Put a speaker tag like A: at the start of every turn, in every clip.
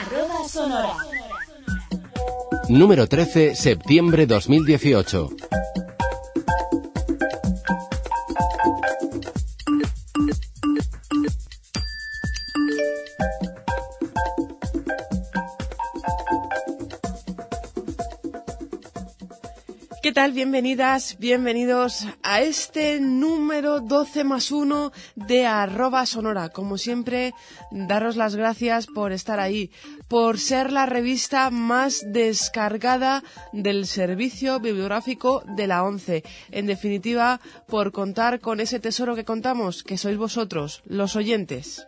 A: Arroba Sonora.
B: Número 13, septiembre 2018.
C: Bienvenidas, bienvenidos a este número 12 más 1 de arroba sonora. Como siempre, daros las gracias por estar ahí, por ser la revista más descargada del servicio bibliográfico de la ONCE. En definitiva, por contar con ese tesoro que contamos, que sois vosotros, los oyentes.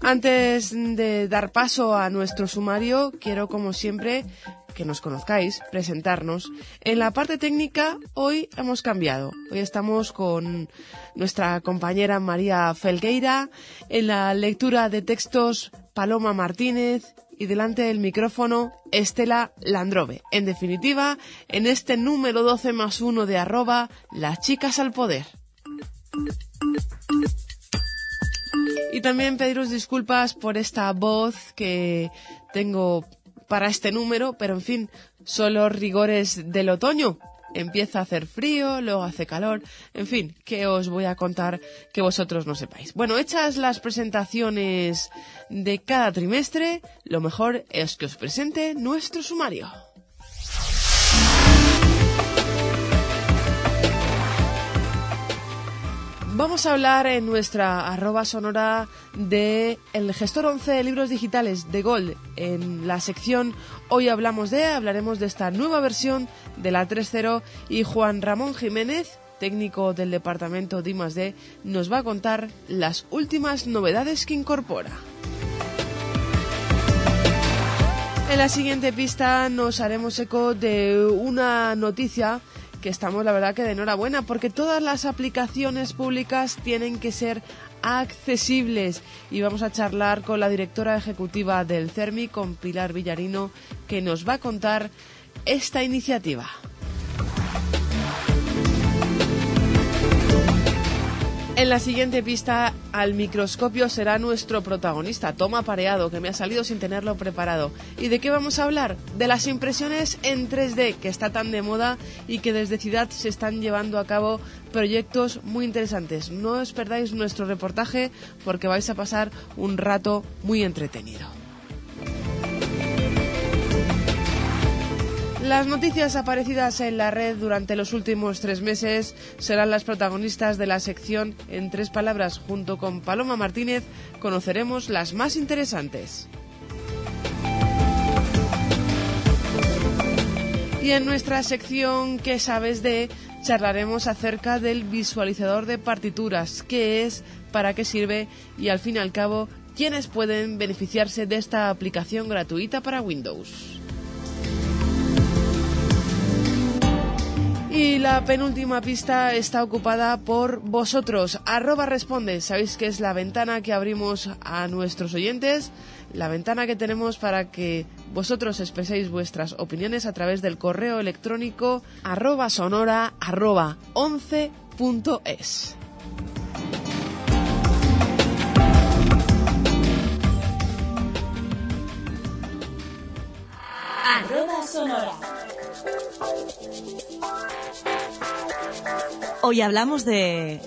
C: Antes de dar paso a nuestro sumario, quiero, como siempre, que nos conozcáis, presentarnos. En la parte técnica, hoy hemos cambiado. Hoy estamos con nuestra compañera María Felgueira, en la lectura de textos Paloma Martínez y delante del micrófono Estela Landrove. En definitiva, en este número 12 más 1 de arroba, las chicas al poder. Y también pediros disculpas por esta voz que tengo para este número, pero en fin, son los rigores del otoño. Empieza a hacer frío, luego hace calor, en fin, que os voy a contar que vosotros no sepáis. Bueno, hechas las presentaciones de cada trimestre, lo mejor es que os presente nuestro sumario. Vamos a hablar en nuestra arroba sonora de el gestor 11 de libros digitales de Gold. En la sección Hoy hablamos de, hablaremos de esta nueva versión de la 3.0 y Juan Ramón Jiménez, técnico del departamento de I+D, nos va a contar las últimas novedades que incorpora. En la siguiente pista nos haremos eco de una noticia que estamos la verdad que de enhorabuena porque todas las aplicaciones públicas tienen que ser accesibles y vamos a charlar con la directora ejecutiva del CERMI, con Pilar Villarino, que nos va a contar esta iniciativa. En la siguiente pista, al microscopio será nuestro protagonista, Toma Pareado, que me ha salido sin tenerlo preparado. ¿Y de qué vamos a hablar? De las impresiones en 3D, que está tan de moda y que desde Ciudad se están llevando a cabo proyectos muy interesantes. No os perdáis nuestro reportaje porque vais a pasar un rato muy entretenido. Las noticias aparecidas en la red durante los últimos tres meses serán las protagonistas de la sección En tres palabras. Junto con Paloma Martínez conoceremos las más interesantes. Y en nuestra sección ¿Qué sabes de? charlaremos acerca del visualizador de partituras, qué es, para qué sirve y al fin y al cabo quiénes pueden beneficiarse de esta aplicación gratuita para Windows. Y la penúltima pista está ocupada por vosotros. Arroba responde. Sabéis que es la ventana que abrimos a nuestros oyentes, la ventana que tenemos para que vosotros expreséis vuestras opiniones a través del correo electrónico arroba sonora arroba 11.es.
A: Arroba Sonora.
D: Hoy hablamos de...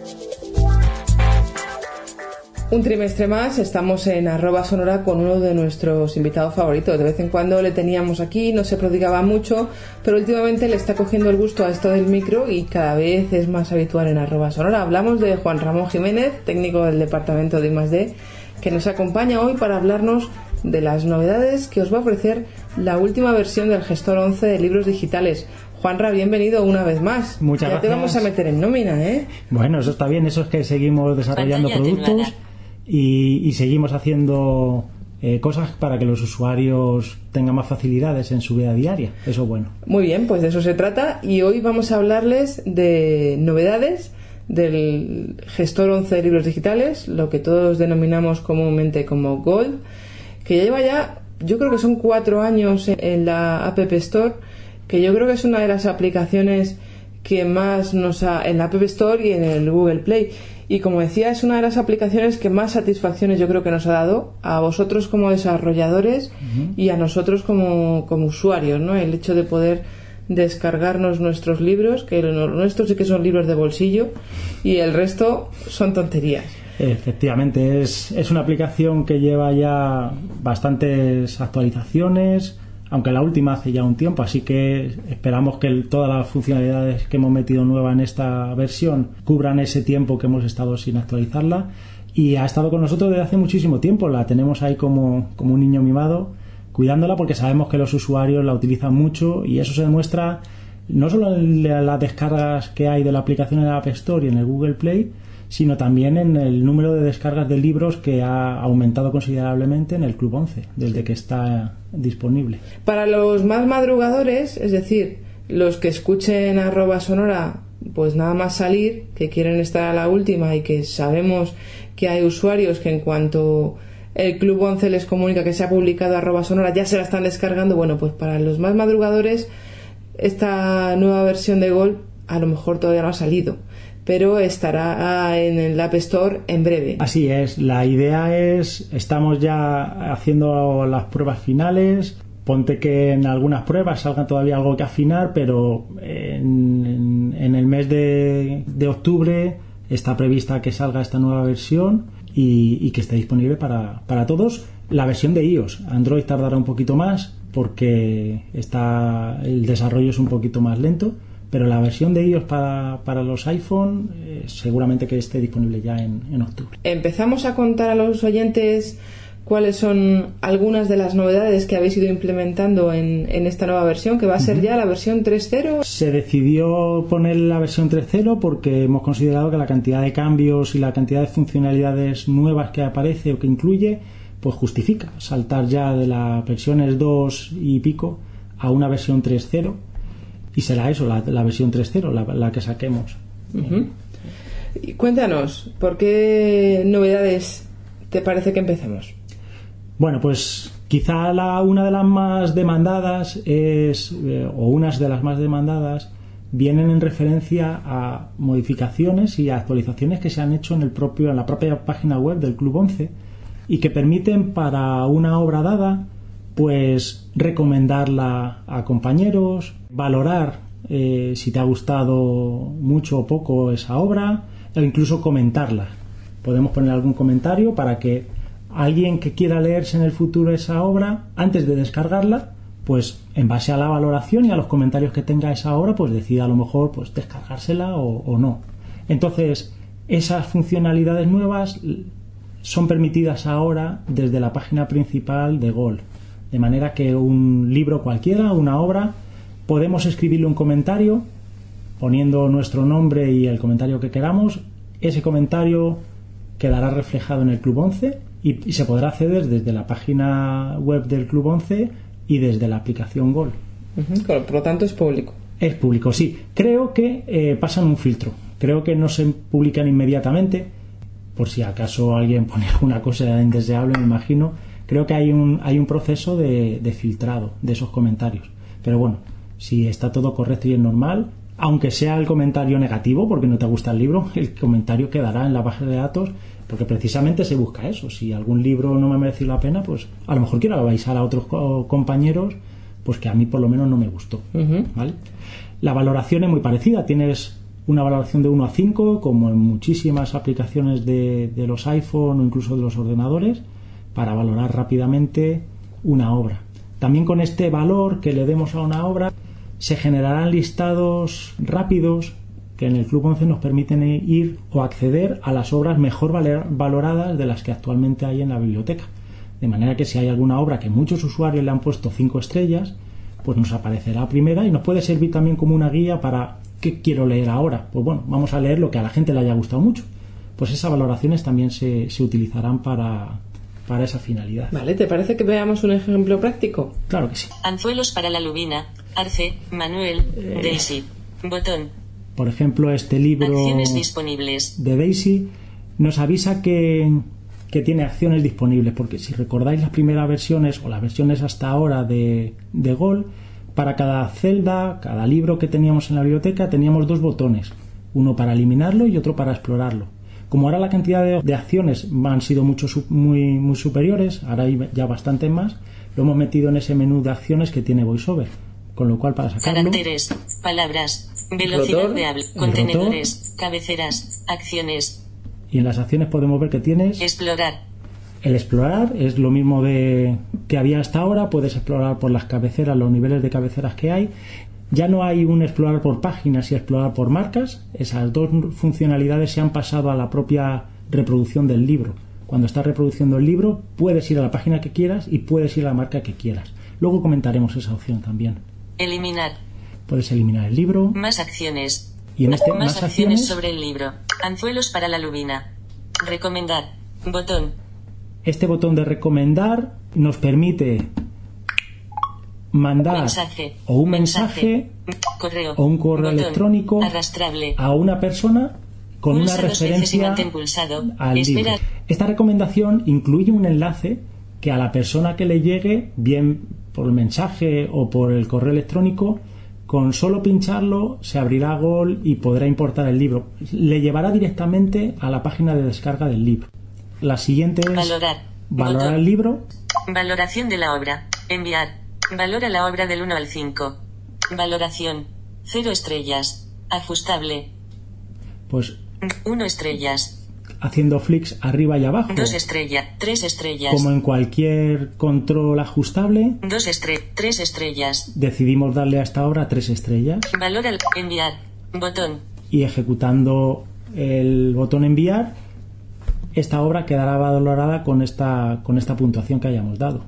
C: Un trimestre más estamos en arroba sonora con uno de nuestros invitados favoritos. De vez en cuando le teníamos aquí, no se prodigaba mucho, pero últimamente le está cogiendo el gusto a esto del micro y cada vez es más habitual en arroba sonora. Hablamos de Juan Ramón Jiménez, técnico del departamento de I+D, que nos acompaña hoy para hablarnos de las novedades que os va a ofrecer la última versión del gestor 11 de libros digitales. Juanra, bienvenido una vez más.
E: Muchas
C: ya
E: gracias.
C: te vamos a meter en nómina, ¿eh?
E: Bueno, eso está bien, eso es que seguimos desarrollando productos y, y seguimos haciendo eh, cosas para que los usuarios tengan más facilidades en su vida diaria. Eso es bueno.
C: Muy bien, pues de eso se trata y hoy vamos a hablarles de novedades del gestor 11 de libros digitales, lo que todos denominamos comúnmente como Gold, que ya lleva ya, yo creo que son cuatro años en la App Store, que yo creo que es una de las aplicaciones
F: que más nos ha en la App Store y en el Google Play. Y como decía, es una de las aplicaciones que más satisfacciones yo creo que nos ha dado a vosotros como desarrolladores y a nosotros como, como usuarios, ¿no? El hecho de poder descargarnos nuestros libros, que los nuestros sí que son libros de bolsillo y el resto son tonterías.
E: Efectivamente, es, es una aplicación que lleva ya bastantes actualizaciones, aunque la última hace ya un tiempo, así que esperamos que todas las funcionalidades que hemos metido nueva en esta versión cubran ese tiempo que hemos estado sin actualizarla. Y ha estado con nosotros desde hace muchísimo tiempo, la tenemos ahí como, como un niño mimado cuidándola porque sabemos que los usuarios la utilizan mucho y eso se demuestra no solo en las descargas que hay de la aplicación en la App Store y en el Google Play, sino también en el número de descargas de libros que ha aumentado considerablemente en el Club 11 desde que está disponible.
F: Para los más madrugadores, es decir, los que escuchen arroba sonora, pues nada más salir, que quieren estar a la última y que sabemos que hay usuarios que en cuanto el Club 11 les comunica que se ha publicado arroba sonora, ya se la están descargando. Bueno, pues para los más madrugadores, esta nueva versión de Gol a lo mejor todavía no ha salido, pero estará en el App Store en breve.
E: Así es, la idea es, estamos ya haciendo las pruebas finales. Ponte que en algunas pruebas salga todavía algo que afinar, pero en, el mes de, octubre está prevista que salga esta nueva versión y, que esté disponible para, todos. La versión de iOS, Android tardará un poquito más porque está, el desarrollo es un poquito más lento, pero la versión de iOS para, para los iPhone eh, seguramente que esté disponible ya en, en octubre.
F: Empezamos a contar a los oyentes cuáles son algunas de las novedades que habéis ido implementando en, esta nueva versión, que va a ser ya la versión 3.0.
E: Se decidió poner la versión 3.0 porque hemos considerado que la cantidad de cambios y la cantidad de funcionalidades nuevas que aparece o que incluye, pues justifica saltar ya de las versiones 2 y pico a una versión 3.0 y será eso, la, versión 3.0, la, que saquemos.
F: Cuéntanos, ¿por qué novedades te parece que empecemos?
E: Bueno, pues quizá la, una de las más demandadas es, eh, o unas de las más demandadas, vienen en referencia a modificaciones y actualizaciones que se han hecho en, el propio, en la propia página web del Club 11 y que permiten para una obra dada pues recomendarla a compañeros, valorar eh, si te ha gustado mucho o poco esa obra o incluso comentarla. Podemos poner algún comentario para que alguien que quiera leerse en el futuro esa obra, antes de descargarla, pues en base a la valoración y a los comentarios que tenga esa obra, pues decida a lo mejor pues descargársela o, no. Entonces, esas funcionalidades nuevas son permitidas ahora desde la página principal de Gol. De manera que un libro cualquiera, una obra, podemos escribirle un comentario poniendo nuestro nombre y el comentario que queramos. Ese comentario quedará reflejado en el Club 11 y, se podrá acceder desde la página web del Club 11 y desde la aplicación Gol.
F: por lo tanto es público.
E: Es público, sí. Creo que eh, pasan un filtro. Creo que no se publican inmediatamente, por si acaso alguien pone alguna cosa indeseable, me imagino. Creo que hay un, hay un proceso de, de filtrado de esos comentarios. Pero bueno, si está todo correcto y es normal, aunque sea el comentario negativo porque no te gusta el libro, el comentario quedará en la base de datos porque precisamente se busca eso. Si algún libro no me merece la pena, pues a lo mejor quiero avisar a otros compañeros pues que a mí por lo menos no me gustó. ¿vale? La valoración es muy parecida. Tienes una valoración de 1 a 5, como en muchísimas aplicaciones de, de los iPhone o incluso de los ordenadores, para valorar rápidamente una obra. También con este valor que le demos a una obra, se generarán listados rápidos que en el Club 11 nos permiten ir o acceder a las obras mejor valoradas de las que actualmente hay en la biblioteca. De manera que si hay alguna obra que muchos usuarios le han puesto 5 estrellas, pues nos aparecerá primera y nos puede servir también como una guía para qué quiero leer ahora. Pues bueno, vamos a leer lo que a la gente le haya gustado mucho. Pues esas valoraciones también se, se utilizarán para, para esa finalidad.
F: Vale, ¿te parece que veamos un ejemplo práctico?
E: Claro que sí.
G: Anzuelos para la lubina, Arce, Manuel, eh, Daisy, Botón,
E: por ejemplo, este libro
G: disponibles.
E: de Daisy nos avisa que, tiene acciones disponibles, porque si recordáis las primeras versiones o las versiones hasta ahora de, de Gol, para cada celda, cada libro que teníamos en la biblioteca, teníamos dos botones, uno para eliminarlo y otro para explorarlo. Como ahora la cantidad de, de acciones han sido mucho, muy, muy superiores, ahora hay ya bastante más, lo hemos metido en ese menú de acciones que tiene VoiceOver. Con lo cual, para sacarlo,
G: Caracteres, palabras, velocidad
F: Rotor.
G: de habla, contenedores, cabeceras, acciones,
E: y en las acciones podemos ver que tienes
G: explorar,
E: el explorar, es lo mismo de que había hasta ahora, puedes explorar por las cabeceras, los niveles de cabeceras que hay. Ya no hay un explorar por páginas y explorar por marcas, esas dos funcionalidades se han pasado a la propia reproducción del libro. Cuando estás reproduciendo el libro, puedes ir a la página que quieras y puedes ir a la marca que quieras. Luego comentaremos esa opción también.
G: Eliminar,
E: Puedes eliminar el libro.
G: Más acciones,
E: y en este
G: más,
E: más
G: acciones. sobre el libro, anzuelos para la lubina, recomendar, botón,
E: este botón de recomendar nos permite mandar
G: mensaje,
E: o un mensaje.
G: correo,
E: o un correo
G: botón,
E: electrónico
G: arrastrable,
E: a una persona con
G: Pulsa
E: una referencia al libro. Esta recomendación incluye un enlace que a la persona que le llegue, bien por el mensaje o por el correo electrónico, con solo pincharlo se abrirá Gol y podrá importar el libro. Le llevará directamente a la página de descarga del libro. La siguiente es
G: Valorar.
E: valorar
G: Botón.
E: el libro.
G: Valoración de la obra. Enviar. Valora la obra del 1 al 5. Valoración. 0 estrellas. Ajustable.
E: Pues
G: 1 estrellas.
E: Haciendo flicks arriba y abajo,
G: 2 estrellas. 3 estrellas.
E: como en cualquier control ajustable,
G: 2 estrellas. 3 estrellas.
E: decidimos darle a esta obra tres estrellas
G: Valora. el- Enviar. Botón.
E: y ejecutando el botón enviar, esta obra quedará valorada con esta, con esta puntuación que hayamos dado.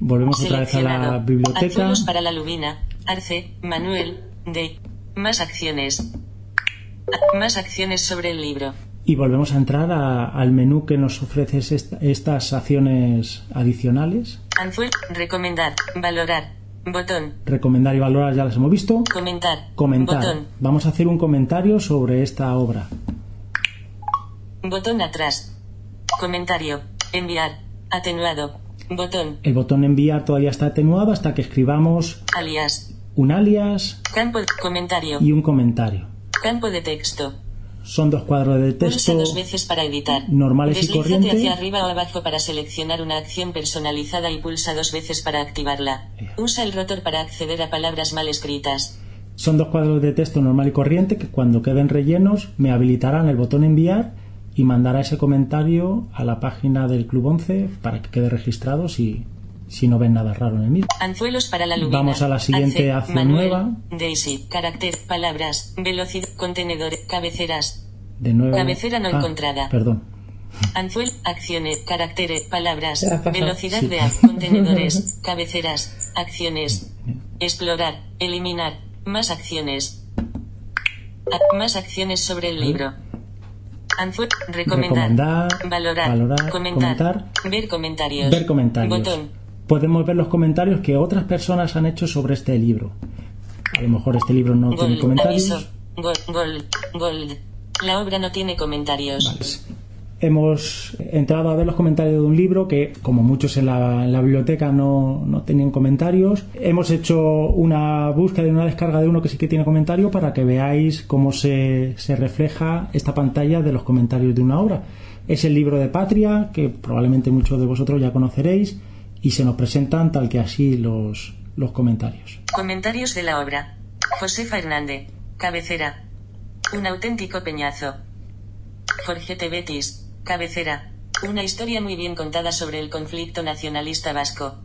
E: Volvemos otra vez a la biblioteca.
G: Para la lubina. Arce. Manuel. De. Más acciones. Más acciones sobre el libro.
E: Y volvemos a entrar a- al menú que nos ofrece esta- estas acciones adicionales.
G: Anzuel. Recomendar. Valorar. Botón.
E: Recomendar y valorar ya las hemos visto.
G: Comentar.
E: Comentar.
G: Botón.
E: Vamos a hacer un comentario sobre esta obra.
G: Botón atrás. Comentario. Enviar. Atenuado. Botón.
E: El botón enviar todavía está atenuado hasta que escribamos
G: Alias.
E: un alias
G: Campo. Comentario.
E: y un comentario.
G: Campo de texto.
E: Son dos cuadros de texto
G: dos veces para editar.
E: normales y
G: Deslízate
E: corrientes.
G: hacia arriba o abajo para seleccionar una acción personalizada y pulsa dos veces para activarla. Usa el rotor para acceder a palabras mal escritas.
E: Son dos cuadros de texto normal y corriente que cuando queden rellenos me habilitarán el botón enviar y mandará ese comentario a la página del Club 11 para que quede registrado si, si no ven nada raro en el mismo.
G: Anzuelos para la lubina.
E: Vamos a la siguiente acción
G: Manuel,
E: nueva.
G: Daisy. Carácter. Palabras. Velocidad. Contenedores. Cabeceras.
E: De nuevo.
G: Cabecera no
E: Ah,
G: encontrada.
E: Perdón.
G: Anzuel, acciones, caracteres, palabras, velocidad
E: Sí.
G: de app, contenedores, cabeceras, acciones, explorar, eliminar, más acciones, A- más acciones sobre el libro. Anzuel, recomendar,
E: Recomendar,
G: valorar,
E: valorar,
G: comentar,
E: comentar,
G: ver comentarios,
E: Ver comentarios.
G: botón,
E: Podemos ver los comentarios que otras personas han hecho sobre este libro. A lo mejor este libro no tiene
G: gol,
E: comentarios.
G: aviso, gol, gol, gol. La obra no tiene comentarios.
E: Pues hemos entrado a ver los comentarios de un libro que, como muchos en la, en la biblioteca, no, no tenían comentarios. Hemos hecho una búsqueda y una descarga de uno que sí que tiene comentario para que veáis cómo se, se refleja esta pantalla de los comentarios de una obra. Es el libro de Patria, que probablemente muchos de vosotros ya conoceréis, y se nos presentan tal que así los, los comentarios.
G: Comentarios de la obra. Josefa Hernández. Cabecera. Un auténtico peñazo. Jorge Betis. Cabecera. Una historia muy bien contada sobre el conflicto nacionalista vasco.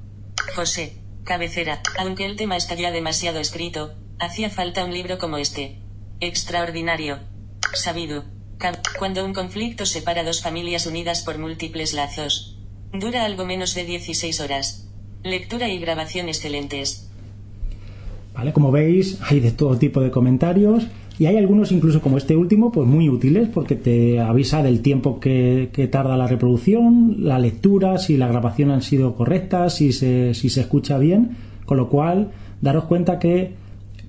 G: José. Cabecera. Aunque el tema está ya demasiado escrito, hacía falta un libro como este. Extraordinario. Sabido. Cuando un conflicto separa dos familias unidas por múltiples lazos. Dura algo menos de 16 horas. Lectura y grabación excelentes.
E: ¿Vale? Como veis, hay de todo tipo de comentarios y hay algunos, incluso como este último, pues muy útiles porque te avisa del tiempo que, que tarda la reproducción, la lectura, si la grabación han sido correctas, si se, si se escucha bien, con lo cual daros cuenta que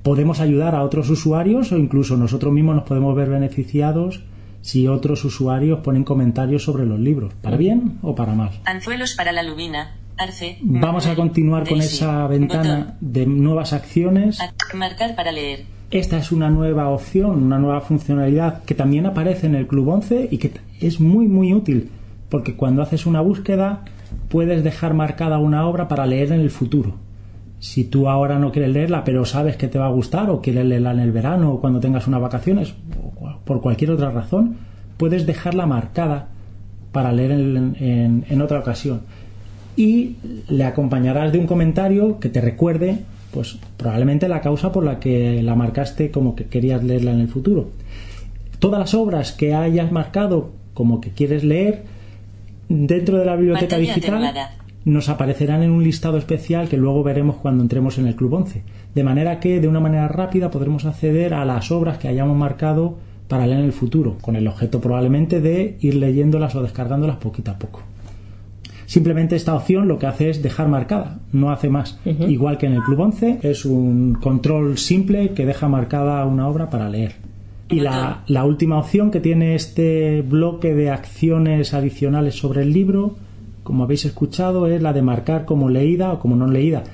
E: podemos ayudar a otros usuarios o incluso nosotros mismos nos podemos ver beneficiados si otros usuarios ponen comentarios sobre los libros, para bien o para mal.
G: Anzuelos para la lubina. Arce.
E: Vamos a continuar con
G: Daisy.
E: esa ventana
G: Botón.
E: de nuevas acciones.
G: Marcar para leer.
E: Esta es una nueva opción, una nueva funcionalidad que también aparece en el Club 11 y que es muy muy útil porque cuando haces una búsqueda puedes dejar marcada una obra para leer en el futuro. Si tú ahora no quieres leerla pero sabes que te va a gustar o quieres leerla en el verano o cuando tengas unas vacaciones o por cualquier otra razón, puedes dejarla marcada para leer en, en- en otra ocasión. Y le acompañarás de un comentario que te recuerde, pues probablemente la causa por la que la marcaste como que querías leerla en el futuro. Todas las obras que hayas marcado como que quieres leer dentro de la biblioteca
G: Pantalla
E: digital
G: atenuada.
E: Nos aparecerán en un listado especial que luego veremos cuando entremos en el Club 11. De manera que de una manera rápida podremos acceder a las obras que hayamos marcado para leer en el futuro, con el objeto probablemente de ir leyéndolas o descargándolas poquito a poco. Simplemente esta opción lo que hace es dejar marcada, no hace más. Igual que en el Club 11, es un control simple que deja marcada una obra para leer. Y la, la última opción que tiene este bloque de acciones adicionales sobre el libro, como habéis escuchado, es la de marcar como leída o como no leída.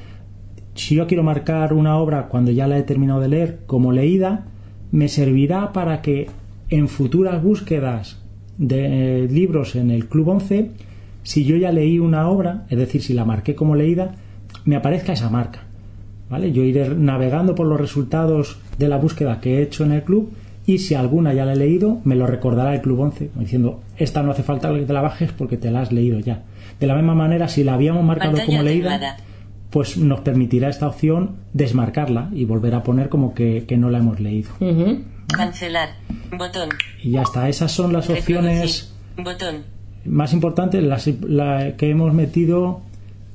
E: Si yo quiero marcar una obra cuando ya la he terminado de leer como leída, me servirá para que en futuras búsquedas de eh, libros en el Club 11, si yo ya leí una obra, es decir, si la marqué como leída, me aparezca esa marca. ¿Vale? Yo iré navegando por los resultados de la búsqueda que he hecho en el club y si alguna ya la he leído, me lo recordará el Club 11, como diciendo, esta no hace falta que te la bajes porque te la has leído ya. De la misma manera, si la habíamos marcado
G: Pantalla
E: como leída, pues nos permitirá esta opción desmarcarla y volver a poner como que, que no la hemos leído.
G: Cancelar. Botón.
E: Y ya está, esas son las opciones.
G: Botón.
E: más importantes las la que hemos metido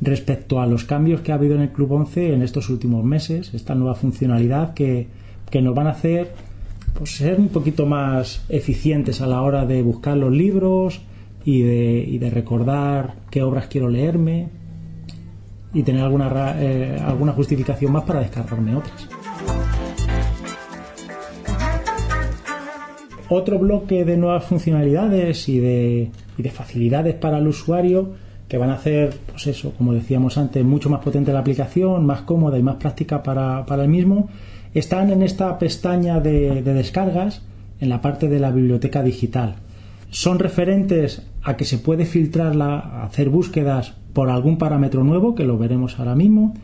E: respecto a los cambios que ha habido en el Club 11 en estos últimos meses, esta nueva funcionalidad que, que nos van a hacer pues, ser un poquito más eficientes a la hora de buscar los libros y de, recordar qué obras quiero leerme y tener alguna, eh, alguna justificación más para descargarme otras. Otro bloque de nuevas funcionalidades y de, y de facilidades para el usuario que van a hacer, pues eso, como decíamos antes, mucho más potente la aplicación, más cómoda y más práctica para, para el mismo, están en esta pestaña de descargas en la parte de la biblioteca digital. Son referentes a que se puede filtrar la, hacer búsquedas por algún parámetro nuevo, que lo veremos ahora mismo,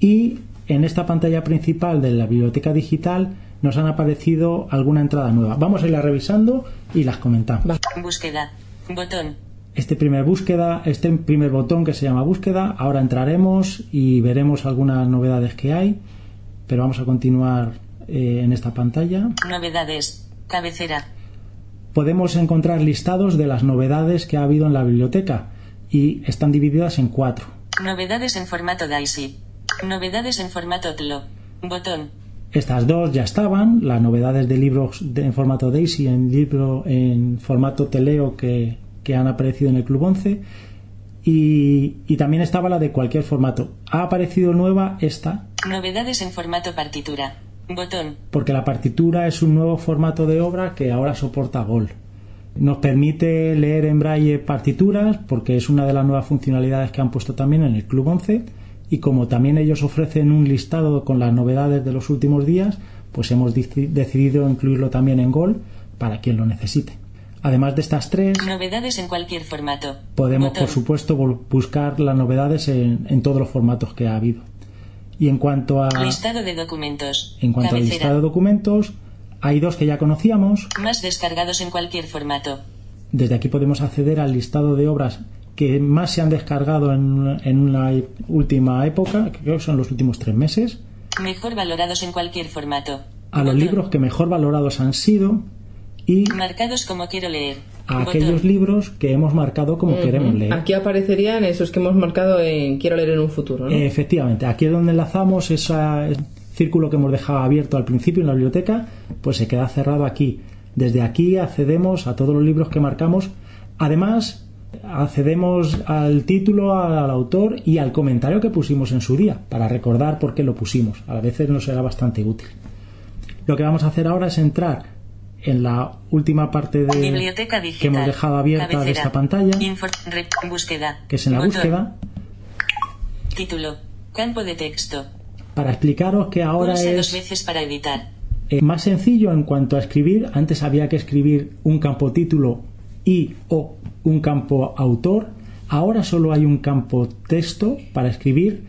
E: y en esta pantalla principal de la biblioteca digital nos han aparecido alguna entrada nueva. Vamos a irla revisando y las comentamos.
G: Búsqueda. Botón.
E: Este primer búsqueda, este primer botón que se llama búsqueda, ahora entraremos y veremos algunas novedades que hay, pero vamos a continuar eh, en esta pantalla.
G: Novedades. Cabecera.
E: Podemos encontrar listados de las novedades que ha habido en la biblioteca y están divididas en cuatro.
G: Novedades en formato DAISY. Novedades en formato TLO. Botón.
E: Estas dos ya estaban, las novedades de libros de- en formato DAISY, en libro en formato Teleo que, que han aparecido en el Club 11 y, y también estaba la de cualquier formato. Ha aparecido nueva esta
G: Novedades en formato partitura. Botón.
E: porque la partitura es un nuevo formato de obra que ahora soporta GOL. Nos permite leer en braille partituras porque es una de las nuevas funcionalidades que han puesto también en el Club 11 y como también ellos ofrecen un listado con las novedades de los últimos días, pues hemos deci- decidido incluirlo también en GOL para quien lo necesite. Además de estas tres,
G: Novedades en cualquier formato.
E: podemos
G: Botón.
E: por supuesto buscar las novedades en, en todos los formatos que ha habido. Y en cuanto a,
G: Listado de documentos.
E: en cuanto al
G: Cabecera.
E: listado de documentos, hay dos que ya conocíamos,
G: Más descargados en cualquier formato.
E: Desde aquí podemos acceder al listado de obras que más se han descargado en, en una última época, que creo que son los últimos tres meses,
G: Mejor valorados en cualquier formato.
E: a los libros que mejor valorados han sido y
G: Marcados como quiero leer.
E: a aquellos libros que hemos marcado como queremos leer.
F: Aquí aparecerían esos que hemos marcado en quiero leer en un futuro, ¿no?
E: Efectivamente, aquí es donde enlazamos ese círculo que hemos dejado abierto al principio en la biblioteca, pues se queda cerrado aquí. Desde aquí accedemos a todos los libros que marcamos. Además, accedemos al título, al autor y al comentario que pusimos en su día, para recordar por qué lo pusimos. A veces nos será bastante útil. Lo que vamos a hacer ahora es entrar en la última parte de,
G: Biblioteca digital.
E: que hemos dejado abierta de esta pantalla,
G: Infor- re- búsqueda.
E: que es en la búsqueda.
G: Título. Campo de texto.
E: Para explicaros que ahora
G: dos
E: es
G: veces para editar.
E: eh, más sencillo en cuanto a escribir. Antes había que escribir un campo título y o un campo autor. Ahora solo hay un campo texto para escribir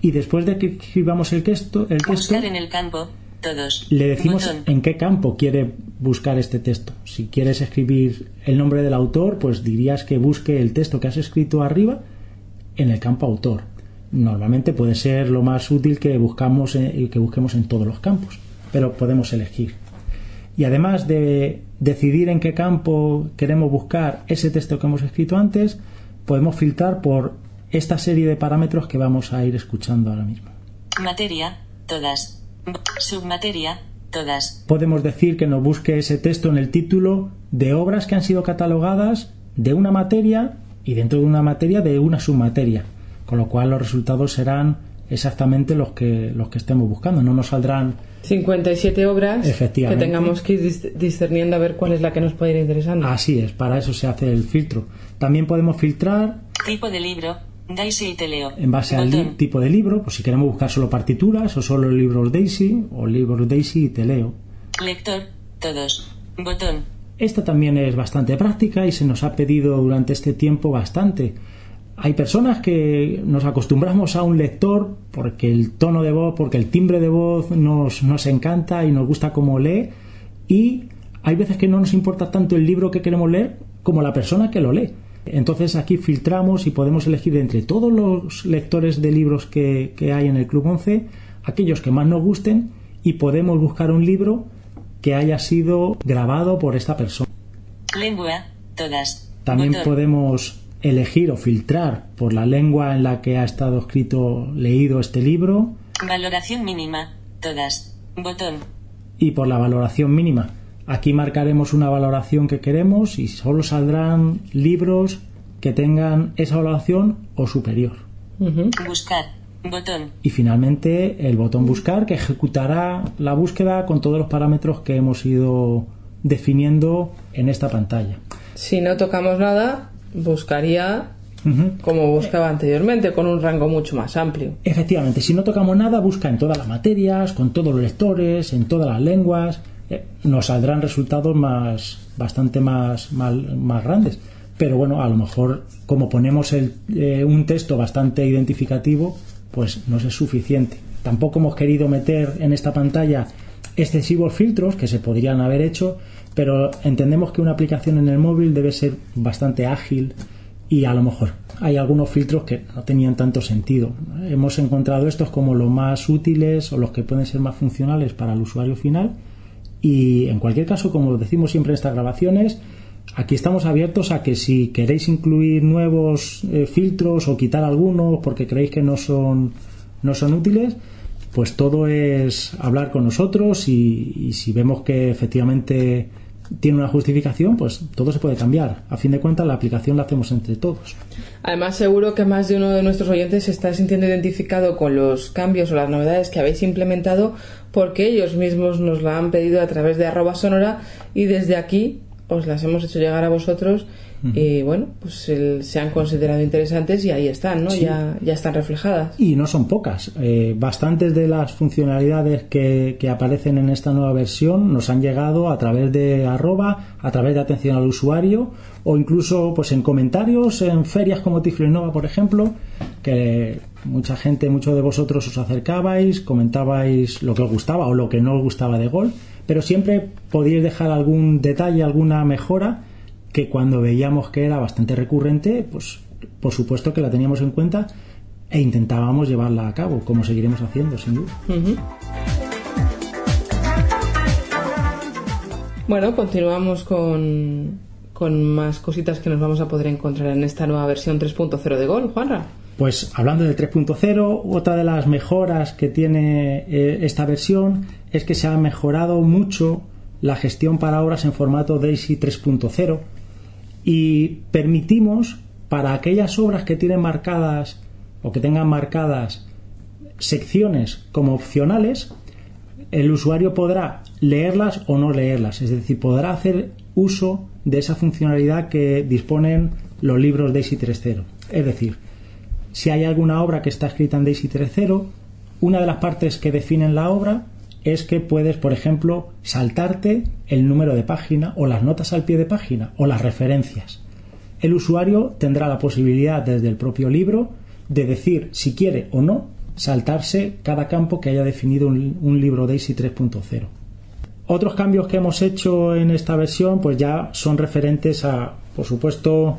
E: y después de que escribamos el texto, el texto
G: Buscar en el campo. Todos.
E: le decimos
G: Botón.
E: en qué campo quiere buscar este texto. Si quieres escribir el nombre del autor, pues dirías que busque el texto que has escrito arriba en el campo autor. Normalmente puede ser lo más útil que buscamos en- que busquemos en todos los campos, pero podemos elegir. Y además de decidir en qué campo queremos buscar ese texto que hemos escrito antes, podemos filtrar por esta serie de parámetros que vamos a ir escuchando ahora mismo.
G: Materia. Todas. Submateria. Todas.
E: podemos decir que nos busque ese texto en el título de obras que han sido catalogadas de una materia y dentro de una materia de una submateria, con lo cual los resultados serán exactamente los que los que estemos buscando, no nos saldrán
F: 57 obras que tengamos que ir dis- discerniendo a ver cuál es la que nos puede ir interesando.
E: así es, para eso se hace el filtro. También podemos filtrar
G: Tipo de libro. Daisy y te leo.
E: en base al
G: Botón.
E: tipo de libro, pues si queremos buscar solo partituras o solo libros Daisy o libros Daisy y te leo.
G: Lector. Todos. Botón.
E: Esta también es bastante práctica y se nos ha pedido durante este tiempo bastante. Hay personas que nos acostumbramos a un lector porque el tono de voz, porque el timbre de voz nos, nos encanta y nos gusta cómo lee y hay veces que no nos importa tanto el libro que queremos leer como la persona que lo lee. Entonces aquí filtramos y podemos elegir entre todos los lectores de libros que, que hay en el Club 11 aquellos que más nos gusten y podemos buscar un libro que haya sido grabado por esta persona.
G: Lengua. Todas.
E: También podemos elegir o filtrar por la lengua en la que ha estado escrito, leído este libro
G: Valoración mínima. Todas. Botón.
E: y por la valoración mínima. Aquí marcaremos una valoración que queremos y solo saldrán libros que tengan esa valoración o superior.
G: Buscar. Botón.
E: Y finalmente el botón buscar que ejecutará la búsqueda con todos los parámetros que hemos ido definiendo en esta pantalla.
F: Si no tocamos nada, buscaría como buscaba anteriormente, con un rango mucho más amplio.
E: Efectivamente, si no tocamos nada, busca en todas las materias, con todos los lectores, en todas las lenguas. Eh, nos saldrán resultados más bastante más, más, grandes. Pero bueno, a lo mejor como ponemos eh, un texto bastante identificativo, pues no es suficiente. Tampoco hemos querido meter en esta pantalla excesivos filtros que se podrían haber hecho, pero entendemos que una aplicación en el móvil debe ser bastante ágil y a lo mejor hay algunos filtros que no tenían tanto sentido. Hemos encontrado estos como los más útiles o los que pueden ser más funcionales para el usuario final y en cualquier caso, como decimos siempre en estas grabaciones, aquí estamos abiertos a que si queréis incluir nuevos eh, filtros o quitar algunos porque creéis que no son, no son útiles, pues todo es hablar con nosotros y, y si vemos que efectivamente tiene una justificación, pues todo se puede cambiar. A fin de cuentas, la aplicación la hacemos entre todos.
F: Además, seguro que más de uno de nuestros oyentes se está sintiendo identificado con los cambios o las novedades que habéis implementado porque ellos mismos nos la han pedido a través de arroba sonora y desde aquí os las hemos hecho llegar a vosotros y bueno, pues el- se han considerado interesantes y ahí están, ¿no?
E: Sí.
F: Ya, ya están reflejadas.
E: Y no son pocas. Eh, bastantes de las funcionalidades que, que aparecen en esta nueva versión nos han llegado a través de arroba, a través de atención al usuario o incluso pues en comentarios en ferias como Tiflo Innova, por ejemplo, que mucha gente, muchos de vosotros os acercabais, comentabais lo que os gustaba o lo que no os gustaba de Gol, pero siempre podíais dejar algún detalle, alguna mejora que cuando veíamos que era bastante recurrente, pues por supuesto que la teníamos en cuenta e intentábamos llevarla a cabo, como seguiremos haciendo, sin duda.
F: Bueno, continuamos con, con más cositas que nos vamos a poder encontrar en esta nueva versión 3.0 de Gol, Juanra.
E: Pues hablando del 3.0, otra de las mejoras que tiene eh, esta versión es que se ha mejorado mucho la gestión para obras en formato DAISY 3.0 y permitimos para aquellas obras que tienen marcadas o que tengan marcadas secciones como opcionales, el usuario podrá leerlas o no leerlas, es decir, podrá hacer uso de esa funcionalidad que disponen los libros DAISY 3.0. Es decir, si hay alguna obra que está escrita en Daisy 3.0, una de las partes que definen la obra es que puedes, por ejemplo, saltarte el número de página o las notas al pie de página o las referencias. El usuario tendrá la posibilidad desde el propio libro de decir si quiere o no saltarse cada campo que haya definido un, libro Daisy 3.0. Otros cambios que hemos hecho en esta versión pues ya son referentes a, por supuesto,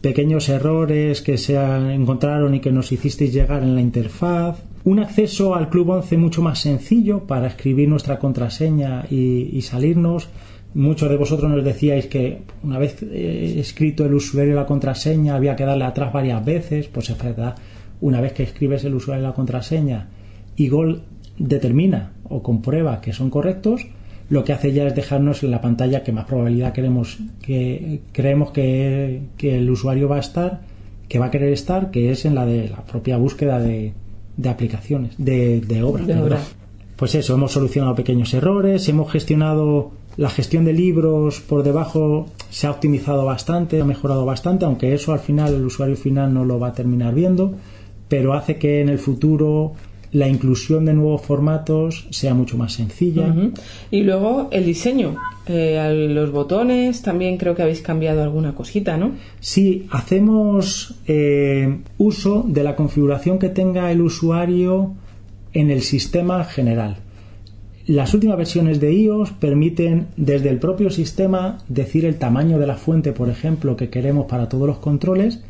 E: pequeños errores que se encontraron y que nos hicisteis llegar en la interfaz, un acceso al Club 11 mucho más sencillo para escribir nuestra contraseña y, salirnos. Muchos de vosotros nos decíais que una vez eh, escrito el usuario y la contraseña había que darle atrás varias veces, pues es verdad, una vez que escribes el usuario y la contraseña y Gol determina o comprueba que son correctos, lo que hace ya es dejarnos en la pantalla que más probabilidad queremos que creemos que, el usuario va a estar, que va a querer estar, que es en la de la propia búsqueda de, de aplicaciones, de, de obras. Pues eso, hemos solucionado pequeños errores, hemos gestionado la gestión de libros por debajo, se ha optimizado bastante, ha mejorado bastante, aunque eso al final el usuario final no lo va a terminar viendo, pero hace que en el futuro la inclusión de nuevos formatos sea mucho más sencilla.
F: Y luego el diseño, eh, los botones, también creo que habéis cambiado alguna cosita, ¿no?
E: Sí, hacemos eh, uso de la configuración que tenga el usuario en el sistema general. Las últimas versiones de iOS permiten desde el propio sistema decir el tamaño de la fuente, por ejemplo, que queremos para todos los controles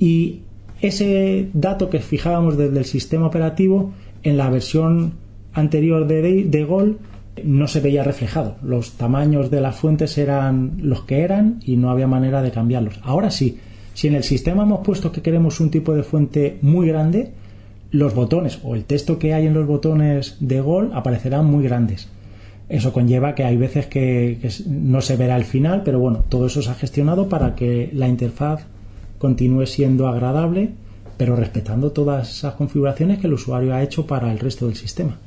E: y ese dato que fijábamos desde el sistema operativo en la versión anterior de, de Gol no se veía reflejado. Los tamaños de las fuentes eran los que eran y no había manera de cambiarlos. Ahora sí, si en el sistema hemos puesto que queremos un tipo de fuente muy grande, los botones o el texto que hay en los botones de Gol aparecerán muy grandes. Eso conlleva que hay veces que, que no se verá el final, pero bueno, todo eso se ha gestionado para que la interfaz continúe siendo agradable, pero respetando todas esas configuraciones que el usuario ha hecho para el resto del sistema.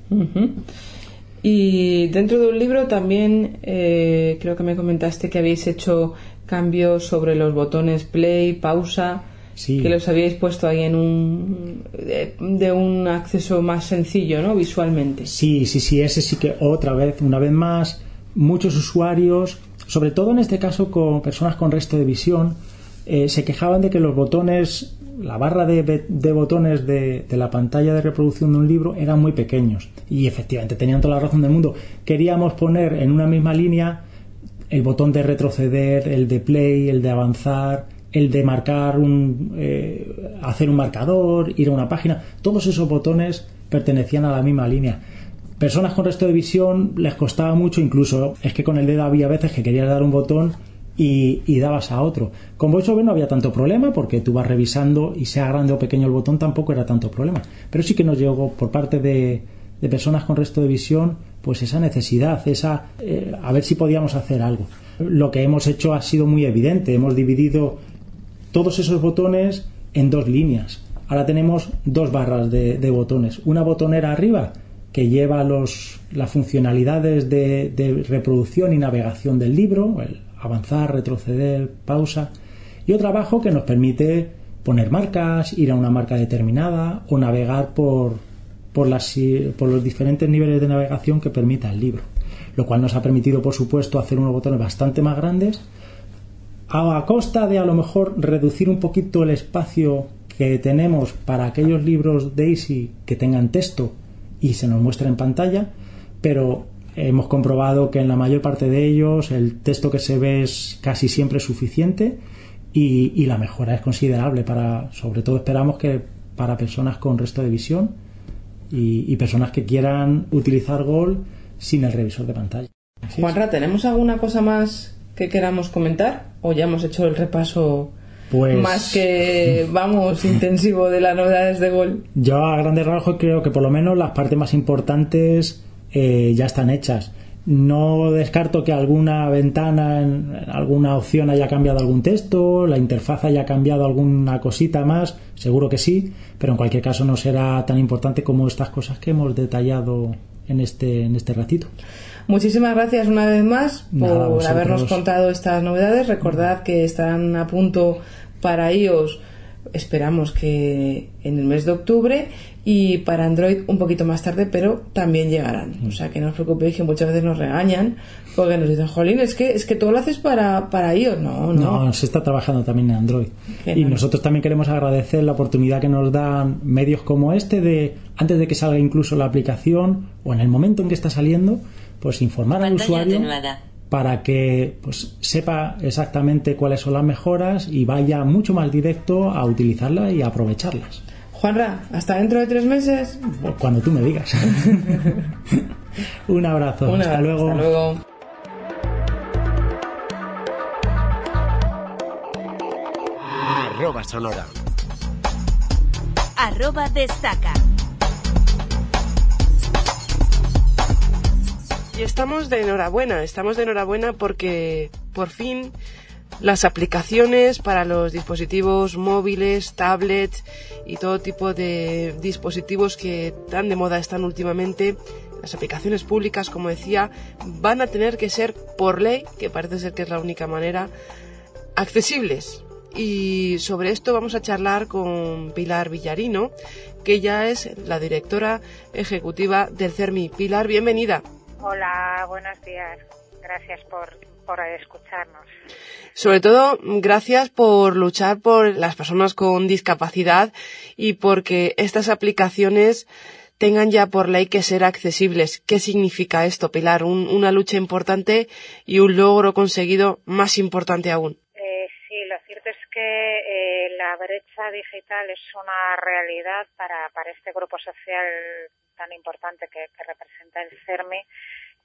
F: Y dentro del libro también eh, creo que me comentaste que habéis hecho cambios sobre los botones play, pausa, que los habíais puesto ahí en un de, un acceso más sencillo, ¿no? Visualmente.
E: Sí, sí, sí, ese sí que otra vez, una vez más, muchos usuarios, sobre todo en este caso con personas con resto de visión, eh, se quejaban de que los botones, la barra de, botones de, la pantalla de reproducción de un libro eran muy pequeños. Y efectivamente, tenían toda la razón del mundo. Queríamos poner en una misma línea el botón de retroceder, el de play, el de avanzar, el de marcar un, eh, hacer un marcador, ir a una página. Todos esos botones pertenecían a la misma línea personas con resto de visión les costaba mucho, incluso es que con el dedo había veces que querías dar un botón y, dabas a otro. Con VoiceOver no había tanto problema porque tú vas revisando y sea grande o pequeño el botón tampoco era tanto problema. Pero sí que nos llegó por parte de, personas con resto de visión pues esa necesidad, esa eh, a ver si podíamos hacer algo. Lo que hemos hecho ha sido muy evidente. Hemos dividido todos esos botones en dos líneas. Ahora tenemos dos barras de, botones. Una botonera arriba que lleva los, las funcionalidades de, de, reproducción y navegación del libro, avanzar, retroceder, pausa, y otro abajo que nos permite poner marcas, ir a una marca determinada o navegar por, por los diferentes niveles de navegación que permita el libro. Lo cual nos ha permitido, por supuesto, hacer unos botones bastante más grandes, a costa de a lo mejor reducir un poquito el espacio que tenemos para aquellos libros Daisy que tengan texto y se nos muestra en pantalla, pero Hemos comprobado que en la mayor parte de ellos el texto que se ve es casi siempre suficiente y, la mejora es considerable para, sobre todo esperamos que para personas con resto de visión y, personas que quieran utilizar Gol sin el revisor de pantalla.
F: Juanra, ¿tenemos alguna cosa más que queramos comentar o ya hemos hecho el repaso pues, más que vamos intensivo de las novedades de Gol?
E: Yo a grandes rasgos creo que por lo menos las partes más importantes eh, ya están hechas. No descarto que alguna ventana, en alguna opción haya cambiado algún texto, la interfaz haya cambiado alguna cosita más, seguro que sí, pero en cualquier caso no será tan importante como estas cosas que hemos detallado en este, en este ratito.
F: Muchísimas gracias una vez más por habernos contado estas novedades. Recordad que están a punto para iOS esperamos que en el mes de octubre y para Android un poquito más tarde, pero también llegarán. O sea que no os preocupéis que muchas veces nos regañan porque nos dicen, Jolín, es que, es que todo lo haces para, para iOS. No, no.
E: No, se está trabajando también en Android. Y
F: no.
E: nosotros también queremos agradecer la oportunidad que nos dan medios como este de, antes de que salga incluso la aplicación o en el momento en que está saliendo, pues informar al usuario
G: atenuada.
E: para que pues sepa exactamente cuáles son las mejoras y vaya mucho más directo a utilizarlas y a aprovecharlas.
F: Juanra, hasta dentro de tres meses.
E: Pues Cuando tú me digas. Un abrazo.
F: Una-
E: hasta luego.
F: Hasta luego.
B: Arroba Sonora.
A: Arroba destaca.
C: Y estamos de enhorabuena, estamos de enhorabuena porque por fin las aplicaciones para los dispositivos móviles, tablets y todo tipo de dispositivos que tan de moda están últimamente, las aplicaciones públicas, como decía, van a tener que ser por ley, que parece ser que es la única manera, accesibles. Y sobre esto vamos a charlar con Pilar Villarino, que ya es la directora ejecutiva del CERMI. Pilar, bienvenida.
H: Hola, buenos días. Gracias por, por escucharnos.
C: Sobre todo, gracias por luchar por las personas con discapacidad y porque estas aplicaciones tengan ya por ley que ser accesibles. ¿Qué significa esto, Pilar? Un- una lucha importante y un logro conseguido más importante aún.
H: Eh, sí, lo cierto es que eh, la brecha digital es una realidad para, para este grupo social tan importante que, que representa el CERMI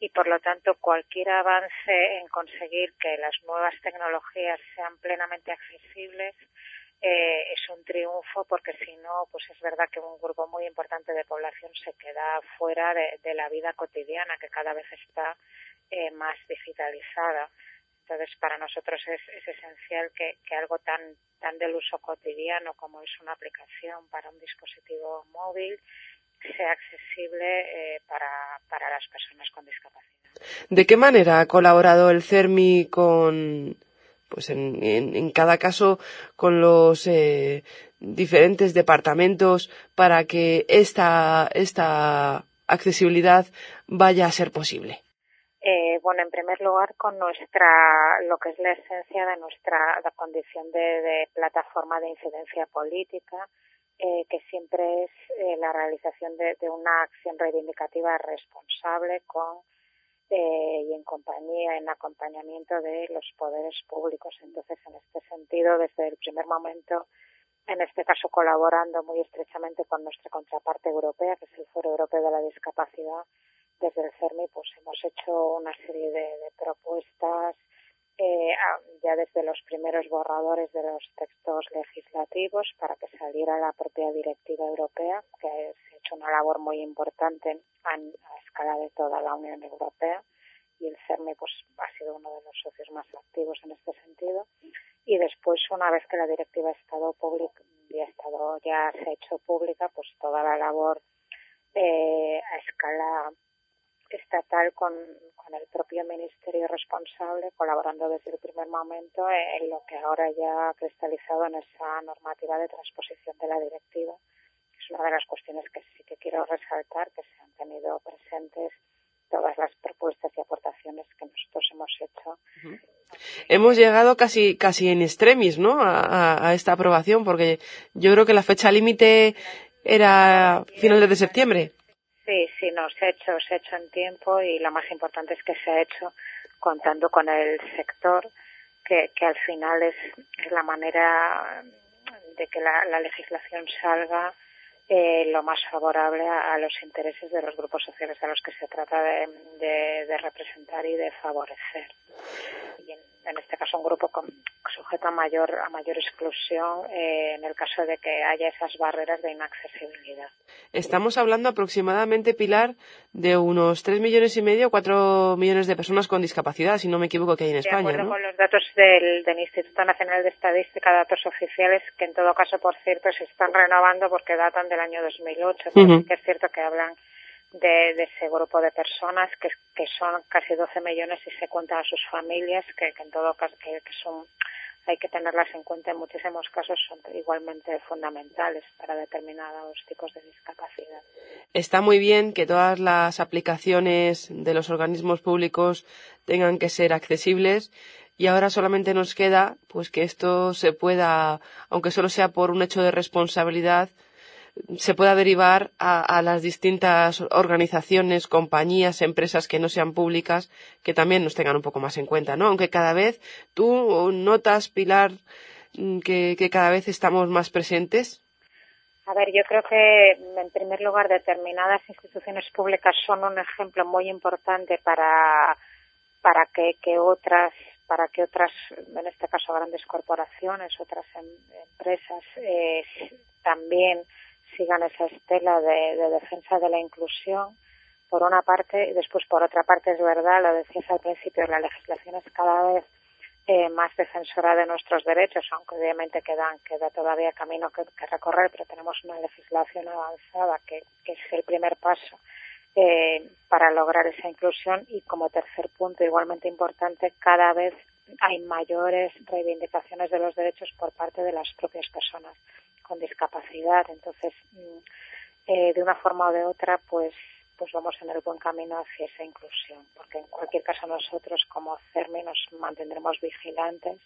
H: y por lo tanto cualquier avance en conseguir que las nuevas tecnologías sean plenamente accesibles eh, es un triunfo porque si no, pues es verdad que un grupo muy importante de población se queda fuera de, la vida cotidiana que cada vez está eh, más digitalizada. Entonces, para nosotros es, es esencial que, que algo tan, tan del uso cotidiano como es una aplicación para un dispositivo móvil sea accesible eh, para, para las personas con discapacidad.
C: ¿De qué manera ha colaborado el CERMI con, pues en, en, en cada caso, con los eh, diferentes departamentos para que esta, esta accesibilidad vaya a ser posible?
H: Eh, bueno, en primer lugar, con nuestra, lo que es la esencia de nuestra la condición de, de plataforma de incidencia política, eh, que siempre es eh, la realización de, de una acción reivindicativa responsable con eh, y en compañía, en acompañamiento de los poderes públicos. Entonces, en este sentido, desde el primer momento, en este caso colaborando muy estrechamente con nuestra contraparte europea, que es el Foro Europeo de la Discapacidad, desde el CERMI, pues hemos hecho una serie de, de propuestas eh, ya desde los primeros borradores de los textos legislativos para que saliera la propia directiva europea, que se ha hecho una labor muy importante a, escala de toda la Unión Europea y el CERMI pues ha sido uno de los socios más activos en este sentido. Y después una vez que la directiva ha estado pública y ha estado ya se ha hecho pública pues toda la labor eh, a escala estatal con, el propio ministerio responsable, colaborando desde el primer momento en lo que ahora ya ha cristalizado en esa normativa de transposición de la directiva. Es una de las cuestiones que sí que quiero resaltar, que se han tenido presentes todas las propuestas y aportaciones que nosotros hemos hecho.
C: Hemos llegado casi, casi en extremis, ¿no? A esta aprobación, porque yo creo que la fecha límite era finales de septiembre.
H: Sí, sí, no, se ha hecho, se ha hecho en tiempo y lo más importante es que se ha hecho contando con el sector, que, que al final es, es la manera de que la, la legislación salga eh, lo más favorable a, los intereses de los grupos sociales a los que se trata de, de- representar y de favorecer. En este caso un grupo con, sujeto a mayor, a mayor exclusión eh, en el caso de que haya esas barreras de inaccesibilidad.
C: Estamos hablando aproximadamente, Pilar, de unos tres millones y medio, cuatro millones de personas con discapacidad, si no me equivoco, que hay en
H: De
C: España,
H: acuerdo
C: ¿no?
H: con los datos del, del Instituto Nacional de Estadística, datos oficiales que en todo caso, por cierto, se están renovando porque datan del año 2008, pero
C: Ujú.
H: sí que es cierto que hablan de, de ese grupo de personas que, son casi 12 millones y se cuentan a sus familias, que, que en todo caso que son hay que tenerlas en cuenta en muchísimos casos son igualmente fundamentales para determinados tipos de discapacidad.
C: Está muy bien que todas las aplicaciones de los organismos públicos tengan que ser accesibles y ahora solamente nos queda pues que esto se pueda, aunque solo sea por un hecho de responsabilidad, se pueda derivar a, las distintas organizaciones, compañías, empresas que no sean públicas, que también nos tengan un poco más en cuenta, ¿no? Aunque cada vez tú notas, Pilar, mm, que, cada vez estamos más presentes.
H: A ver, yo creo que, en primer lugar, determinadas instituciones públicas son un ejemplo muy importante para, para que, que otras para que otras, en este caso grandes corporaciones, otras em, empresas, eh, también sigan esa estela de, defensa de la inclusión, por una parte, y después por otra parte es verdad, lo decías al principio, la legislación es cada vez eh, más defensora de nuestros derechos, aunque obviamente quedan, queda todavía camino que, recorrer, pero tenemos una legislación avanzada que, que es el primer paso eh, para lograr esa inclusión. Y como tercer punto igualmente importante cada vez hay mayores reivindicaciones de los derechos por parte de las propias personas con discapacidad. Entonces, mm, eh, de una forma o de otra, pues pues vamos en el buen camino hacia esa inclusión, porque en cualquier caso nosotros como CERMI nos mantendremos vigilantes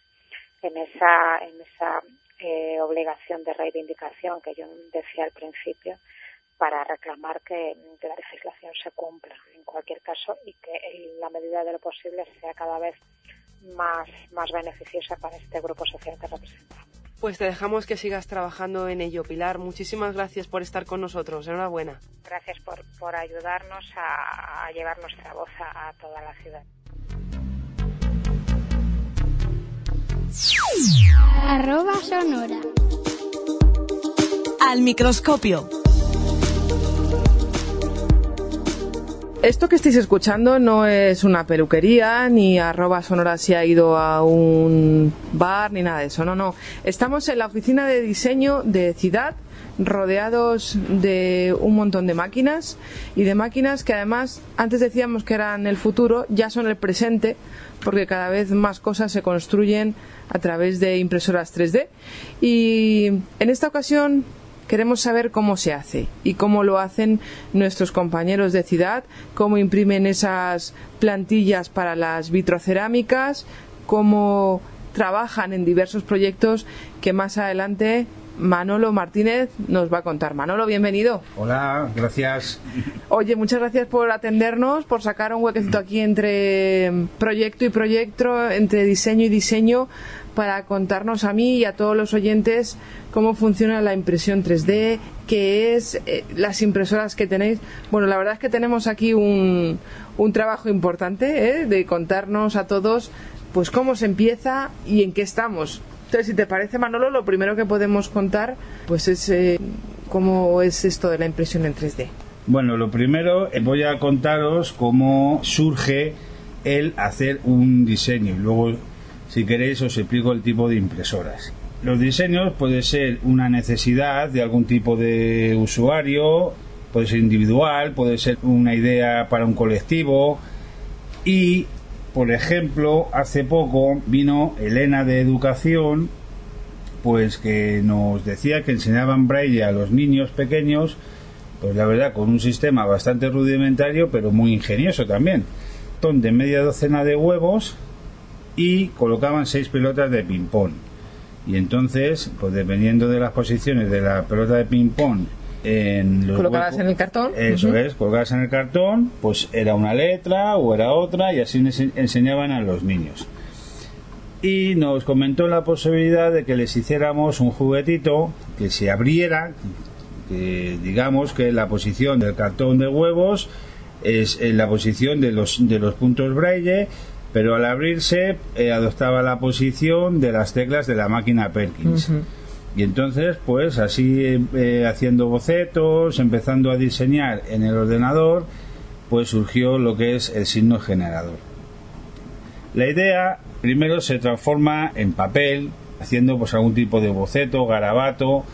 H: en esa en esa eh, obligación de reivindicación que yo decía al principio para reclamar que, que, la legislación se cumpla en cualquier caso y que en la medida de lo posible sea cada vez más, más beneficiosa para este grupo social que representamos.
C: Pues te dejamos que sigas trabajando en ello, Pilar. Muchísimas gracias por estar con nosotros. Enhorabuena.
H: Gracias por, por ayudarnos a, llevar nuestra voz a, a toda la ciudad.
I: Arroba sonora.
A: Al microscopio.
F: Esto que estáis escuchando no es una peluquería, ni arroba sonora si ha ido a un bar, ni nada de eso. No, no. Estamos en la oficina de diseño de Ciudad, rodeados de un montón de máquinas y de máquinas que además antes decíamos que eran el futuro, ya son el presente, porque cada vez más cosas se construyen a través de impresoras 3D. Y en esta ocasión Queremos saber cómo se hace y cómo lo hacen nuestros compañeros de ciudad, cómo imprimen esas plantillas para las vitrocerámicas, cómo trabajan en diversos proyectos que más adelante Manolo Martínez nos va a contar. Manolo, bienvenido.
J: Hola, gracias.
F: Oye, muchas gracias por atendernos, por sacar un huequecito aquí entre proyecto y proyecto, entre diseño y diseño, para contarnos a mí y a todos los oyentes cómo funciona la impresión 3D, qué es, eh, las impresoras que tenéis. Bueno, la verdad es que tenemos aquí un, un trabajo importante ¿eh? de contarnos a todos pues cómo se empieza y en qué estamos. Entonces, si te parece, Manolo, lo primero que podemos contar pues es eh, cómo es esto de la impresión en 3D.
J: Bueno, lo primero voy a contaros cómo surge el hacer un diseño y luego si queréis os explico el tipo de impresoras. Los diseños puede ser una necesidad de algún tipo de usuario, puede ser individual, puede ser una idea para un colectivo y, por ejemplo, hace poco vino Elena de Educación, pues que nos decía que enseñaban braille a los niños pequeños, pues la verdad con un sistema bastante rudimentario, pero muy ingenioso también. Donde media docena de huevos y colocaban seis pelotas de ping-pong. Y entonces, pues dependiendo de las posiciones de la pelota de ping-pong en
F: los colocadas en el cartón
J: eso es colocadas en el cartón pues era una letra o era otra y así enseñaban a los niños y nos comentó la posibilidad de que les hiciéramos un juguetito que se abriera que digamos que la posición del cartón de huevos es en la posición de los de los puntos braille pero al abrirse eh, adoptaba la posición de las teclas de la máquina Perkins. Y entonces, pues así eh, haciendo bocetos, empezando a diseñar en el ordenador, pues surgió lo que es el signo generador. La idea primero se transforma en papel, haciendo pues algún tipo de boceto, garabato,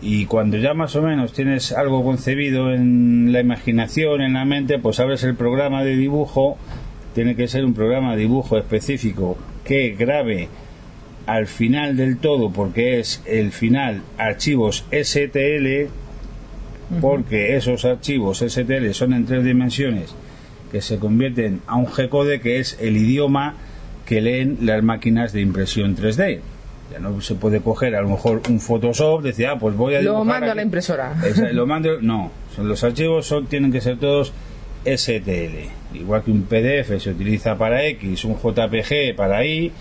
J: y cuando ya más o menos tienes algo concebido en la imaginación, en la mente, pues abres el programa de dibujo tiene que ser un programa de dibujo específico que grabe al final del todo, porque es el final archivos STL, porque esos archivos STL son en tres dimensiones que se convierten a un G-code que es el idioma que leen las máquinas de impresión 3D. Ya no se puede coger a lo mejor un Photoshop, decir, ah, pues voy a
F: Lo mando a
J: aquí".
F: la impresora.
J: Esa- lo mando, no, son, los archivos son, tienen que ser todos STL. Igual que un PDF se utiliza para X, un JPG para Y,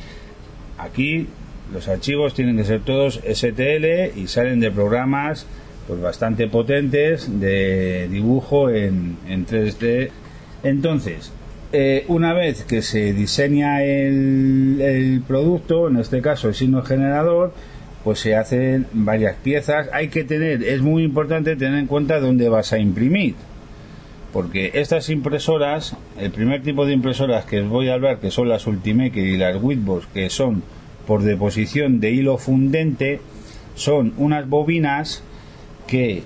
J: aquí los archivos tienen que ser todos STL y salen de programas pues bastante potentes de dibujo en, en 3D. Entonces, eh, una vez que se diseña el, el producto, en este caso el signo generador, pues se hacen varias piezas. Hay que tener, es muy importante tener en cuenta dónde vas a imprimir. Porque estas impresoras, el primer tipo de impresoras que os voy a hablar, que son las Ultimaker y las Whitbox, que son por deposición de hilo fundente, son unas bobinas que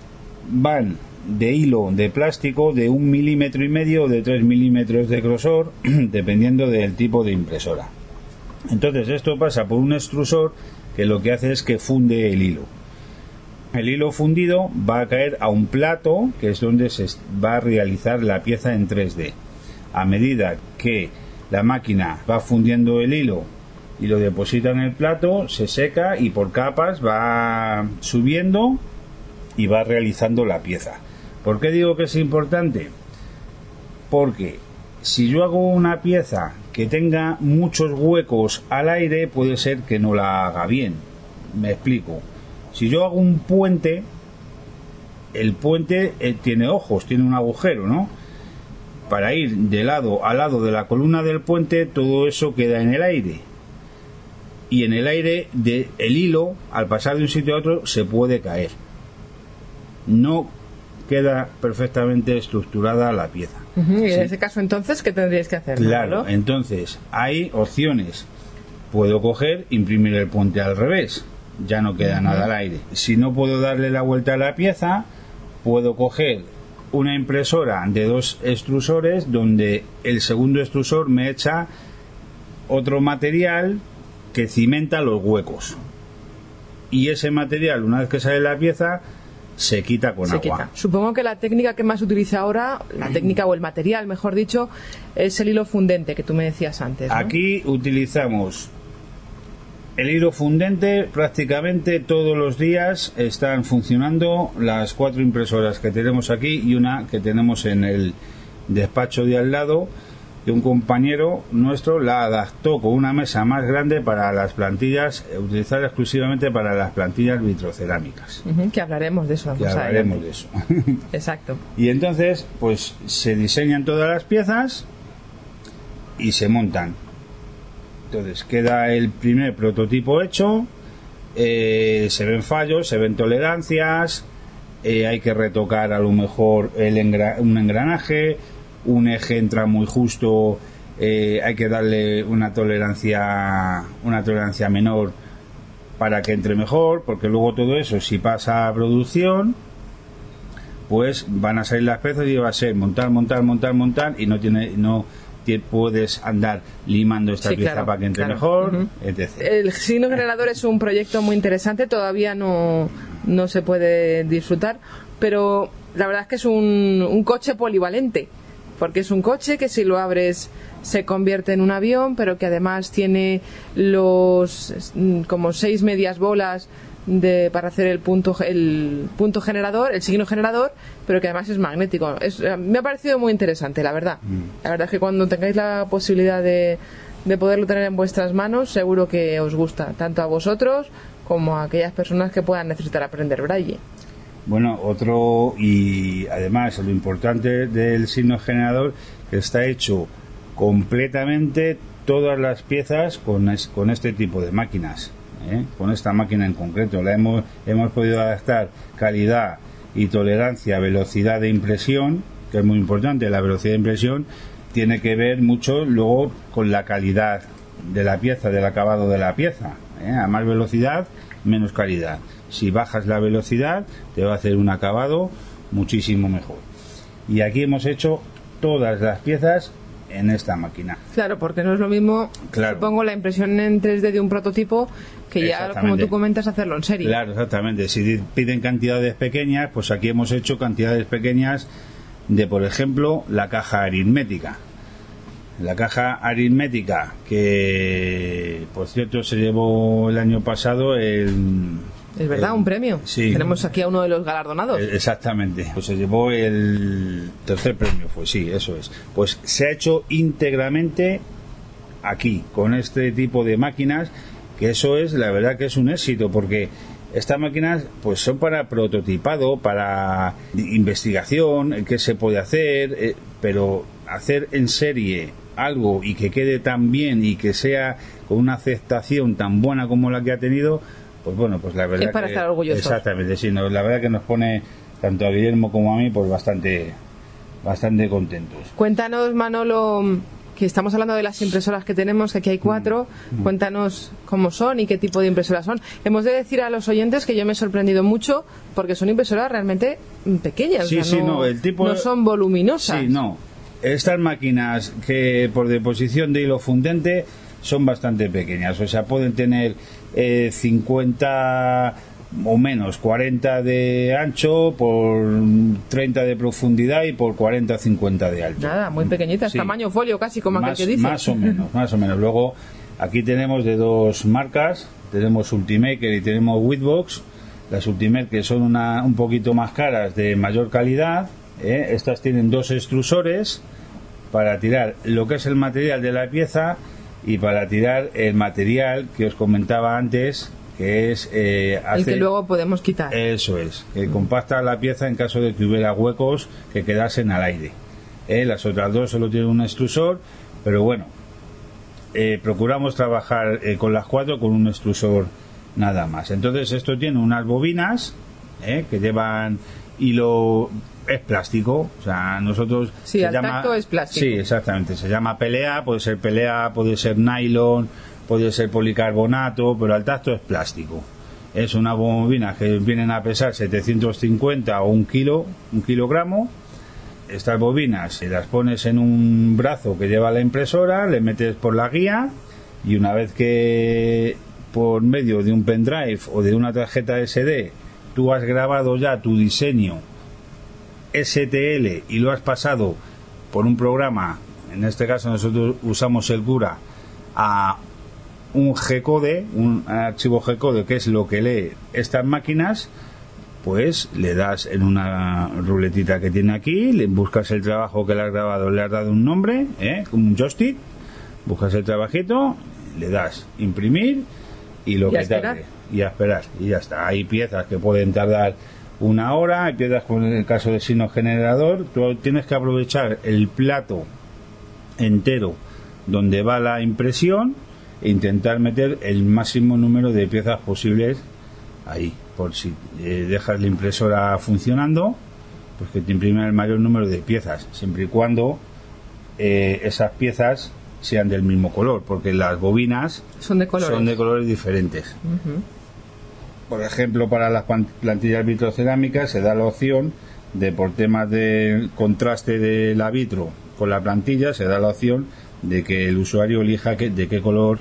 J: van de hilo de plástico de un milímetro y medio o de tres milímetros de grosor, dependiendo del tipo de impresora. Entonces esto pasa por un extrusor que lo que hace es que funde el hilo. El hilo fundido va a caer a un plato, que es donde se va a realizar la pieza en 3D. A medida que la máquina va fundiendo el hilo y lo deposita en el plato, se seca y por capas va subiendo y va realizando la pieza. ¿Por qué digo que es importante? Porque si yo hago una pieza que tenga muchos huecos al aire, puede ser que no la haga bien. Me explico. Si yo hago un puente, el puente eh, tiene ojos, tiene un agujero, ¿no? Para ir de lado a lado de la columna del puente, todo eso queda en el aire. Y en el aire, de, el hilo, al pasar de un sitio a otro, se puede caer. No queda perfectamente estructurada la pieza.
F: Y en
J: Sí.
F: ese caso, entonces, ¿qué tendríais que hacer?
J: Claro, entonces hay opciones. Puedo coger, imprimir el puente al revés, ya no queda nada al aire. Si no puedo darle la vuelta a la pieza, puedo coger una impresora de dos extrusores donde el segundo extrusor me echa otro material que cimenta los huecos. Y ese material, una vez que sale la pieza, se quita con
F: Se
J: agua.
F: quita. Supongo que la técnica que más se utiliza ahora, la técnica o el material, mejor dicho, es el hilo fundente que tú me decías antes. ¿no?
J: Aquí utilizamos el hilo fundente prácticamente todos los días están funcionando las cuatro impresoras que tenemos aquí y una que tenemos en el despacho de al lado que un compañero nuestro la adaptó con una mesa más grande para las plantillas utilizada exclusivamente para las plantillas vitrocerámicas
F: que hablaremos de eso.
J: que hablaremos
F: adelante.
J: de eso
F: Exacto.
J: y entonces, pues se diseñan todas las piezas y se montan. Entonces queda el primer prototipo hecho, eh, se ven fallos, se ven tolerancias, eh, hay que retocar a lo mejor el un engranaje, un eje entra muy justo, eh, hay que darle una tolerancia, una tolerancia menor para que entre mejor, porque luego todo eso, si pasa a producción, pues van a salir las piezas y va a ser montar, montar, montar, montar y no tiene, no te puedes andar limando esta
F: Sí,
J: pieza
F: claro,
J: para que entre
F: claro.
J: mejor,
F: Ujú.
J: etc.
F: El signo generador es un proyecto muy interesante, todavía no, no se puede disfrutar, pero la verdad es que es un, un coche polivalente, porque es un coche que si lo abres se convierte en un avión, pero que además tiene los mm, como seis medias bolas de, para hacer el punto el punto generador, el signo generador, pero que además es magnético. Es, eh, me ha parecido muy interesante, la verdad. La verdad es que cuando tengáis la posibilidad de, de poderlo tener en vuestras manos, seguro que os gusta, tanto a vosotros como a aquellas personas que puedan necesitar aprender braille.
J: Bueno, otro y además lo importante del signo generador que está hecho completamente todas las piezas con, es- con este tipo de máquinas, ¿eh? con esta máquina en concreto. La hemos, hemos podido adaptar calidad y tolerancia, velocidad de impresión, que es muy importante. La velocidad de impresión tiene que ver mucho luego con la calidad de la pieza, del acabado de la pieza. ¿eh? A más velocidad, menos calidad. Si bajas la velocidad, te va a hacer un acabado muchísimo mejor. Y aquí hemos hecho todas las piezas en esta máquina.
F: Claro, porque no es lo mismo,
J: Claro.
F: supongo, la impresión en 3D de un prototipo que ya, como tú comentas, hacerlo en serie.
J: Claro, exactamente. Si piden cantidades pequeñas, pues aquí hemos hecho cantidades pequeñas de, por ejemplo, la caja aritmética. La caja aritmética, que por cierto se llevó el año pasado el.
F: Es verdad, un premio.
J: Sí.
F: Tenemos aquí a uno de los galardonados.
J: Eh, Exactamente. Pues se llevó el tercer premio, fue sí, eso es. Pues se ha hecho íntegramente aquí, con este tipo de máquinas, que eso es, la verdad que es un éxito, porque estas máquinas pues son para prototipado, para investigación, qué se puede hacer, eh, pero hacer en serie algo y que quede tan bien y que sea con una aceptación tan buena como la que ha tenido, pues bueno, pues la verdad
F: Es para
J: que-
F: estar orgullosos.
J: Exactamente, sí, no, la verdad que nos pone tanto a Guillermo como a mí pues bastante bastante contentos.
F: Cuéntanos, Manolo, que estamos hablando de las impresoras que tenemos, que aquí hay cuatro.
J: Mm.
F: Cuéntanos cómo son y qué tipo de impresoras son. Hemos de decir a los oyentes que yo me he sorprendido mucho porque son impresoras realmente mm, pequeñas.
J: Sí,
F: o sea,
J: sí, no, el tipo-
F: no son voluminosas.
J: Sí, no. Estas máquinas que por deposición de hilo fundente son bastante pequeñas, o sea, pueden tener eh, 50 o menos, 40 de ancho por 30 de profundidad y por 40 o 50 de alto.
F: Nada, muy pequeñitas,
J: Sí.
F: tamaño folio casi, como aquel
J: más,
F: que dice.
J: más o menos, más o menos. Luego aquí tenemos de dos marcas, tenemos Ultimaker y tenemos Whitbox. Las Ultimaker son una, un poquito más caras, de mayor calidad. ¿eh? Estas tienen dos extrusores para tirar lo que es el material de la pieza y para tirar el material que os comentaba antes, que es eh,
F: el que
J: hace-
F: luego podemos quitar.
J: eso es, que compacta la pieza en caso de que hubiera huecos que quedasen al aire. ¿eh? Las otras dos solo tienen un extrusor, pero bueno, eh, procuramos trabajar eh, con las cuatro con un extrusor nada más. Entonces esto tiene unas bobinas ¿eh? que llevan hilo es plástico, o sea, nosotros
F: Sí,
J: se
F: al tacto es plástico.
J: Sí, exactamente, se llama pelea, puede ser pelea, puede ser nylon, puede ser policarbonato, pero al tacto es plástico. Es una bobina que vienen a pesar 750 o un kilo, un kilogramo. Estas bobinas se las pones en un brazo que lleva la impresora, le metes por la guía y una vez que por medio de un pendrive o de una tarjeta SD tú has grabado ya tu diseño STL y lo has pasado por un programa, en este caso nosotros usamos el Cura, a un G-code, un archivo G-code que es lo que lee estas máquinas, pues le das en una ruletita que tiene aquí, le buscas el trabajo que le has grabado, le has dado un nombre, ¿eh? como un joystick, buscas el trabajito, le das imprimir y lo
F: Y
J: que tarde y a esperar y ya está. Hay piezas que pueden tardar una hora, hay piezas como en el caso del signo generador, tú tienes que aprovechar el plato entero donde va la impresión e intentar meter el máximo número de piezas posibles ahí, por si eh, dejas la impresora funcionando, pues que te imprime el mayor número de piezas, siempre y cuando eh, esas piezas sean del mismo color, porque las bobinas
F: Son de colores.
J: son de colores diferentes. Por ejemplo, para las plantillas vitrocerámicas se da la opción de, por temas de contraste de la vitro con la plantilla, se da la opción de que el usuario elija que- de qué color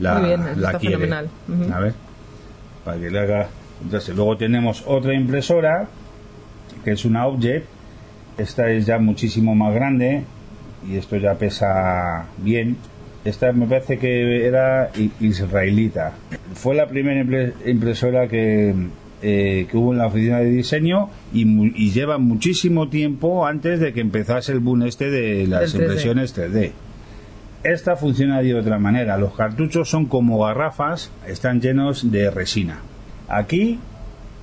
J: la,
F: Muy bien,
J: la
F: está
J: quiere.
F: fenomenal.
J: A ver, para que le haga. Entonces, luego tenemos otra impresora que es una Object. Esta es ya muchísimo más grande y esto ya pesa bien. Esta me parece que era israelita. Fue la primera impre- impresora que, eh, que hubo en la oficina de diseño y, y lleva muchísimo tiempo antes de que empezase el boom este de las
F: Del 3D.
J: impresiones 3D. Esta funciona de otra manera. Los cartuchos son como garrafas, están llenos de resina. Aquí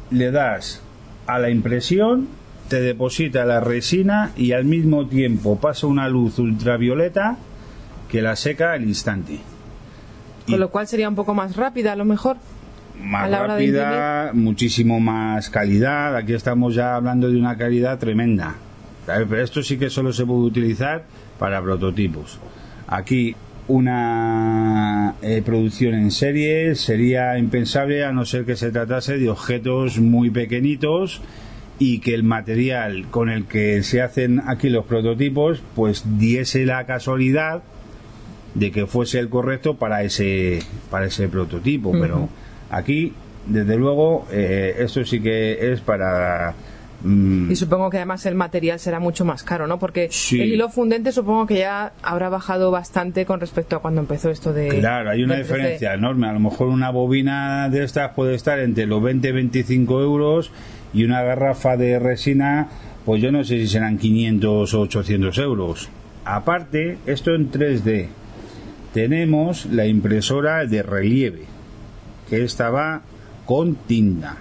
J: le das a la impresión, te deposita la resina y al mismo tiempo pasa una luz ultravioleta que la seca al instante.
F: Con lo cual sería un poco más rápida a lo mejor.
J: Más
F: a la hora de
J: rápida, muchísimo más calidad. Aquí estamos ya hablando de una calidad tremenda. Pero esto sí que solo se puede utilizar para prototipos. Aquí una eh, producción en serie sería impensable a no ser que se tratase de objetos muy pequeñitos y que el material con el que se hacen aquí los prototipos pues diese la casualidad de que fuese el correcto para ese para ese prototipo. Pero aquí desde luego eh, esto sí que es para mm,
F: Y supongo que además el material será mucho más caro, ¿no? Porque
J: Sí.
F: el hilo fundente supongo que ya habrá bajado bastante con respecto a cuando empezó esto de...
J: Claro, hay una
F: del 3D.
J: diferencia enorme. A lo mejor una bobina de estas puede estar entre los 20 y 25 euros y una garrafa de resina, pues yo no sé si serán 500 o 800 euros. Aparte, esto en 3D. Tenemos la impresora de relieve, que esta va con tinta.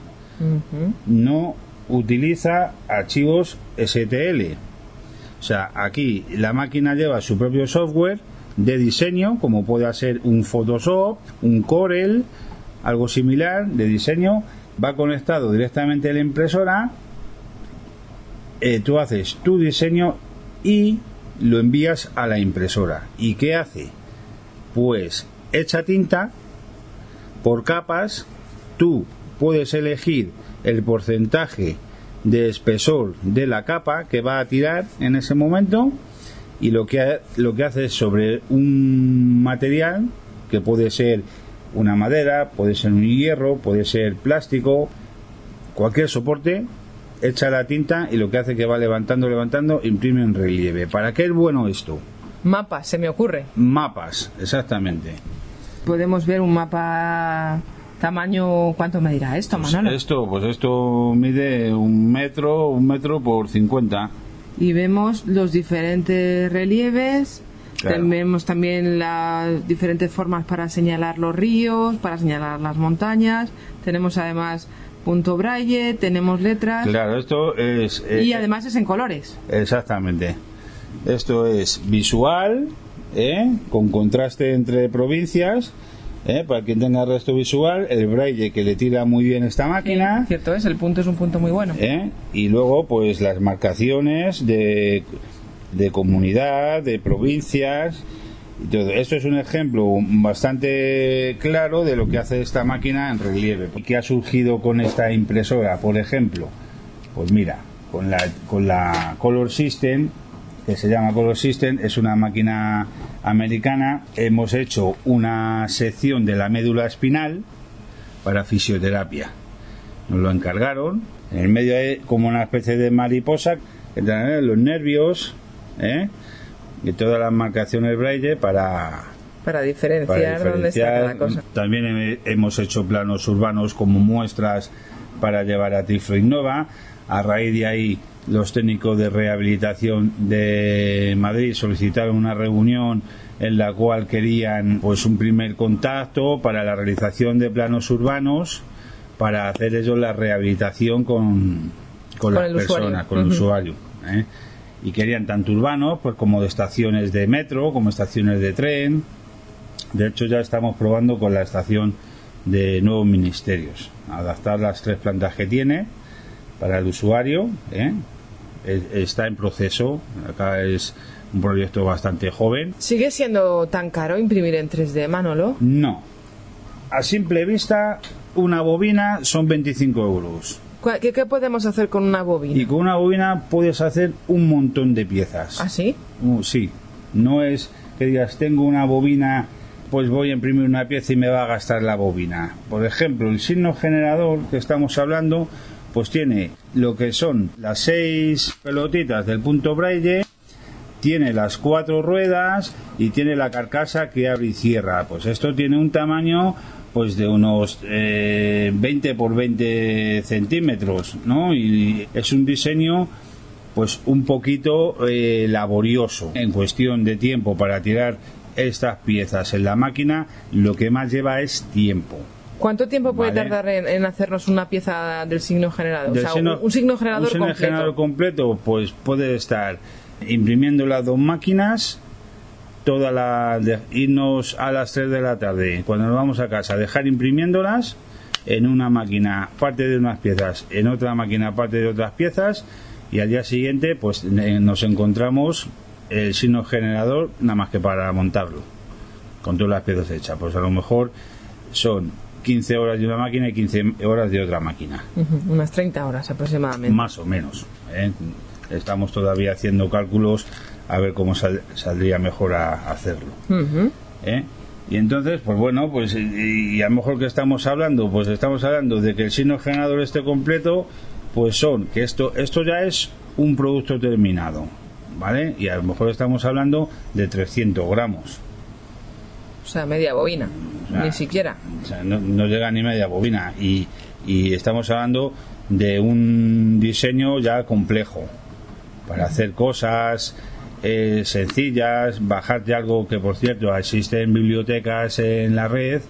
J: No utiliza archivos STL. O sea, aquí la máquina lleva su propio software de diseño, como puede ser un Photoshop, un Corel, algo similar de diseño, va conectado directamente a la impresora, eh, tú haces tu diseño y lo envías a la impresora. ¿Y qué hace? Pues echa tinta por capas, tú puedes elegir el porcentaje de espesor de la capa que va a tirar en ese momento y lo que, ha- lo que hace es sobre un material que puede ser una madera, puede ser un hierro, puede ser plástico, cualquier soporte, echa la tinta y lo que hace que va levantando, levantando, imprime en relieve. ¿Para qué es bueno esto?
F: Mapa, se me ocurre.
J: Mapas, exactamente.
F: Podemos ver un mapa tamaño... ¿Cuánto me dirá esto, Manolo?
J: Esto, pues esto mide un metro, un metro por 50.
F: Y vemos los diferentes relieves.
J: Claro.
F: Vemos también las diferentes formas para señalar los ríos, para señalar las montañas. Tenemos además punto braille, tenemos letras.
J: Claro, esto es... eh,
F: Y además es en colores.
J: Exactamente. Esto es visual, ¿eh? con contraste entre provincias, ¿eh? para quien tenga resto visual, el braille que le tira muy bien esta máquina,
F: Cierto es, el punto es un punto muy bueno.
J: ¿eh? y luego pues las marcaciones de, de comunidad, de provincias. todo. Esto es un ejemplo bastante claro de lo que hace esta máquina en relieve. ¿Qué ha surgido con esta impresora, por ejemplo? Pues mira, con la, con la Color System, que se llama Color System, es una máquina americana. Hemos hecho una sección de la médula espinal para fisioterapia. Nos lo encargaron. En el medio hay como una especie de mariposa que traen los nervios ¿eh? y todas las marcaciones braille para,
F: Para diferenciar,
J: para
F: dónde está
J: diferenciar.
F: cada cosa.
J: También he- hemos hecho planos urbanos como muestras para llevar a Tiflo Innova. A raíz de ahí, los técnicos de rehabilitación de Madrid solicitaron una reunión en la cual querían pues un primer contacto para la realización de planos urbanos para hacer ellos la rehabilitación con, con,
F: Con
J: las
F: usuario.
J: personas, con el usuario. ¿eh? Y querían tanto urbanos pues como de estaciones de metro, como estaciones de tren. De hecho, ya estamos probando con la estación de nuevos ministerios, adaptar las tres plantas que tiene para el usuario. ¿eh? Está en proceso, acá es un proyecto bastante joven.
F: ¿Sigue siendo tan caro imprimir en 3D, Manolo?
J: No, a simple vista, una bobina son 25 euros.
F: ¿Cuál- ¿Qué, qué podemos hacer con una bobina?
J: Y con una bobina puedes hacer un montón de piezas.
F: ¿Ah, sí?
J: Uh, sí, no es que digas tengo una bobina, pues voy a imprimir una pieza y me va a gastar la bobina. Por ejemplo, el signo generador que estamos hablando, pues tiene lo que son las seis pelotitas del punto braille, tiene las cuatro ruedas y tiene la carcasa que abre y cierra. Pues esto tiene un tamaño pues de unos eh, 20 por 20 centímetros, ¿no? Y es un diseño pues un poquito eh, laborioso en cuestión de tiempo para tirar estas piezas en la máquina lo que más lleva es tiempo
F: ¿Cuánto tiempo puede
J: Vale.
F: tardar en, en hacernos una pieza del signo generador?
J: Del
F: o sea,
J: signo-
F: un, un signo generador
J: un signo
F: completo.
J: generador completo pues puede estar imprimiendo las dos máquinas toda la de- irnos a las 3 de la tarde cuando nos vamos a casa dejar imprimiéndolas en una máquina parte de unas piezas en otra máquina parte de otras piezas y al día siguiente pues nos encontramos el signo generador nada más que para montarlo con todas las piezas hechas pues a lo mejor son 15 horas de una máquina y 15 horas de otra máquina.
F: Unas 30 horas aproximadamente.
J: Más o menos. ¿eh? Estamos todavía haciendo cálculos a ver cómo sal- saldría mejor a hacerlo. ¿eh? Y entonces, pues bueno, pues y, y a lo mejor que estamos hablando, pues estamos hablando de que el signo generador esté completo, pues son que esto esto ya es un producto terminado, ¿vale? Y a lo mejor estamos hablando de 300 gramos.
F: O sea, media bobina. Ni siquiera.
J: O sea, no, no llega ni media bobina. Y, y estamos hablando de un diseño ya complejo para hacer cosas eh, sencillas, bajarte algo que, por cierto, existen bibliotecas en la red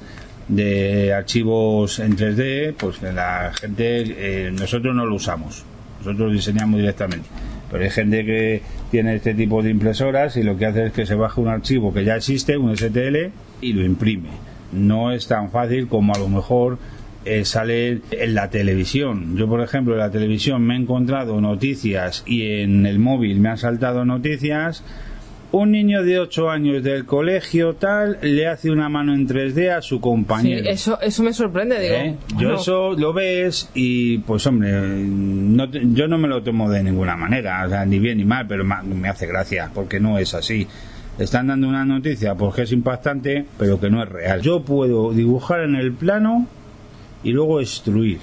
J: de archivos en 3D, pues que la gente, eh, nosotros no lo usamos, nosotros diseñamos directamente. Pero hay gente que tiene este tipo de impresoras y lo que hace es que se baja un archivo que ya existe, un STL, y lo imprime. No es tan fácil como a lo mejor eh, sale en la televisión. Yo, por ejemplo, en la televisión me he encontrado noticias y en el móvil me han saltado noticias. Un niño de 8 años del colegio tal le hace una mano en 3D a su
F: Sí,
J: compañero.
F: eso, eso me sorprende, digo.
J: ¿Eh? Yo
F: bueno,
J: eso lo ves y pues hombre, no te- yo no me lo tomo de ninguna manera, o sea, ni bien ni mal, pero me hace gracia porque no es así. Están dando una noticia porque es impactante, pero que no es real. Yo puedo dibujar en el plano y luego extruir.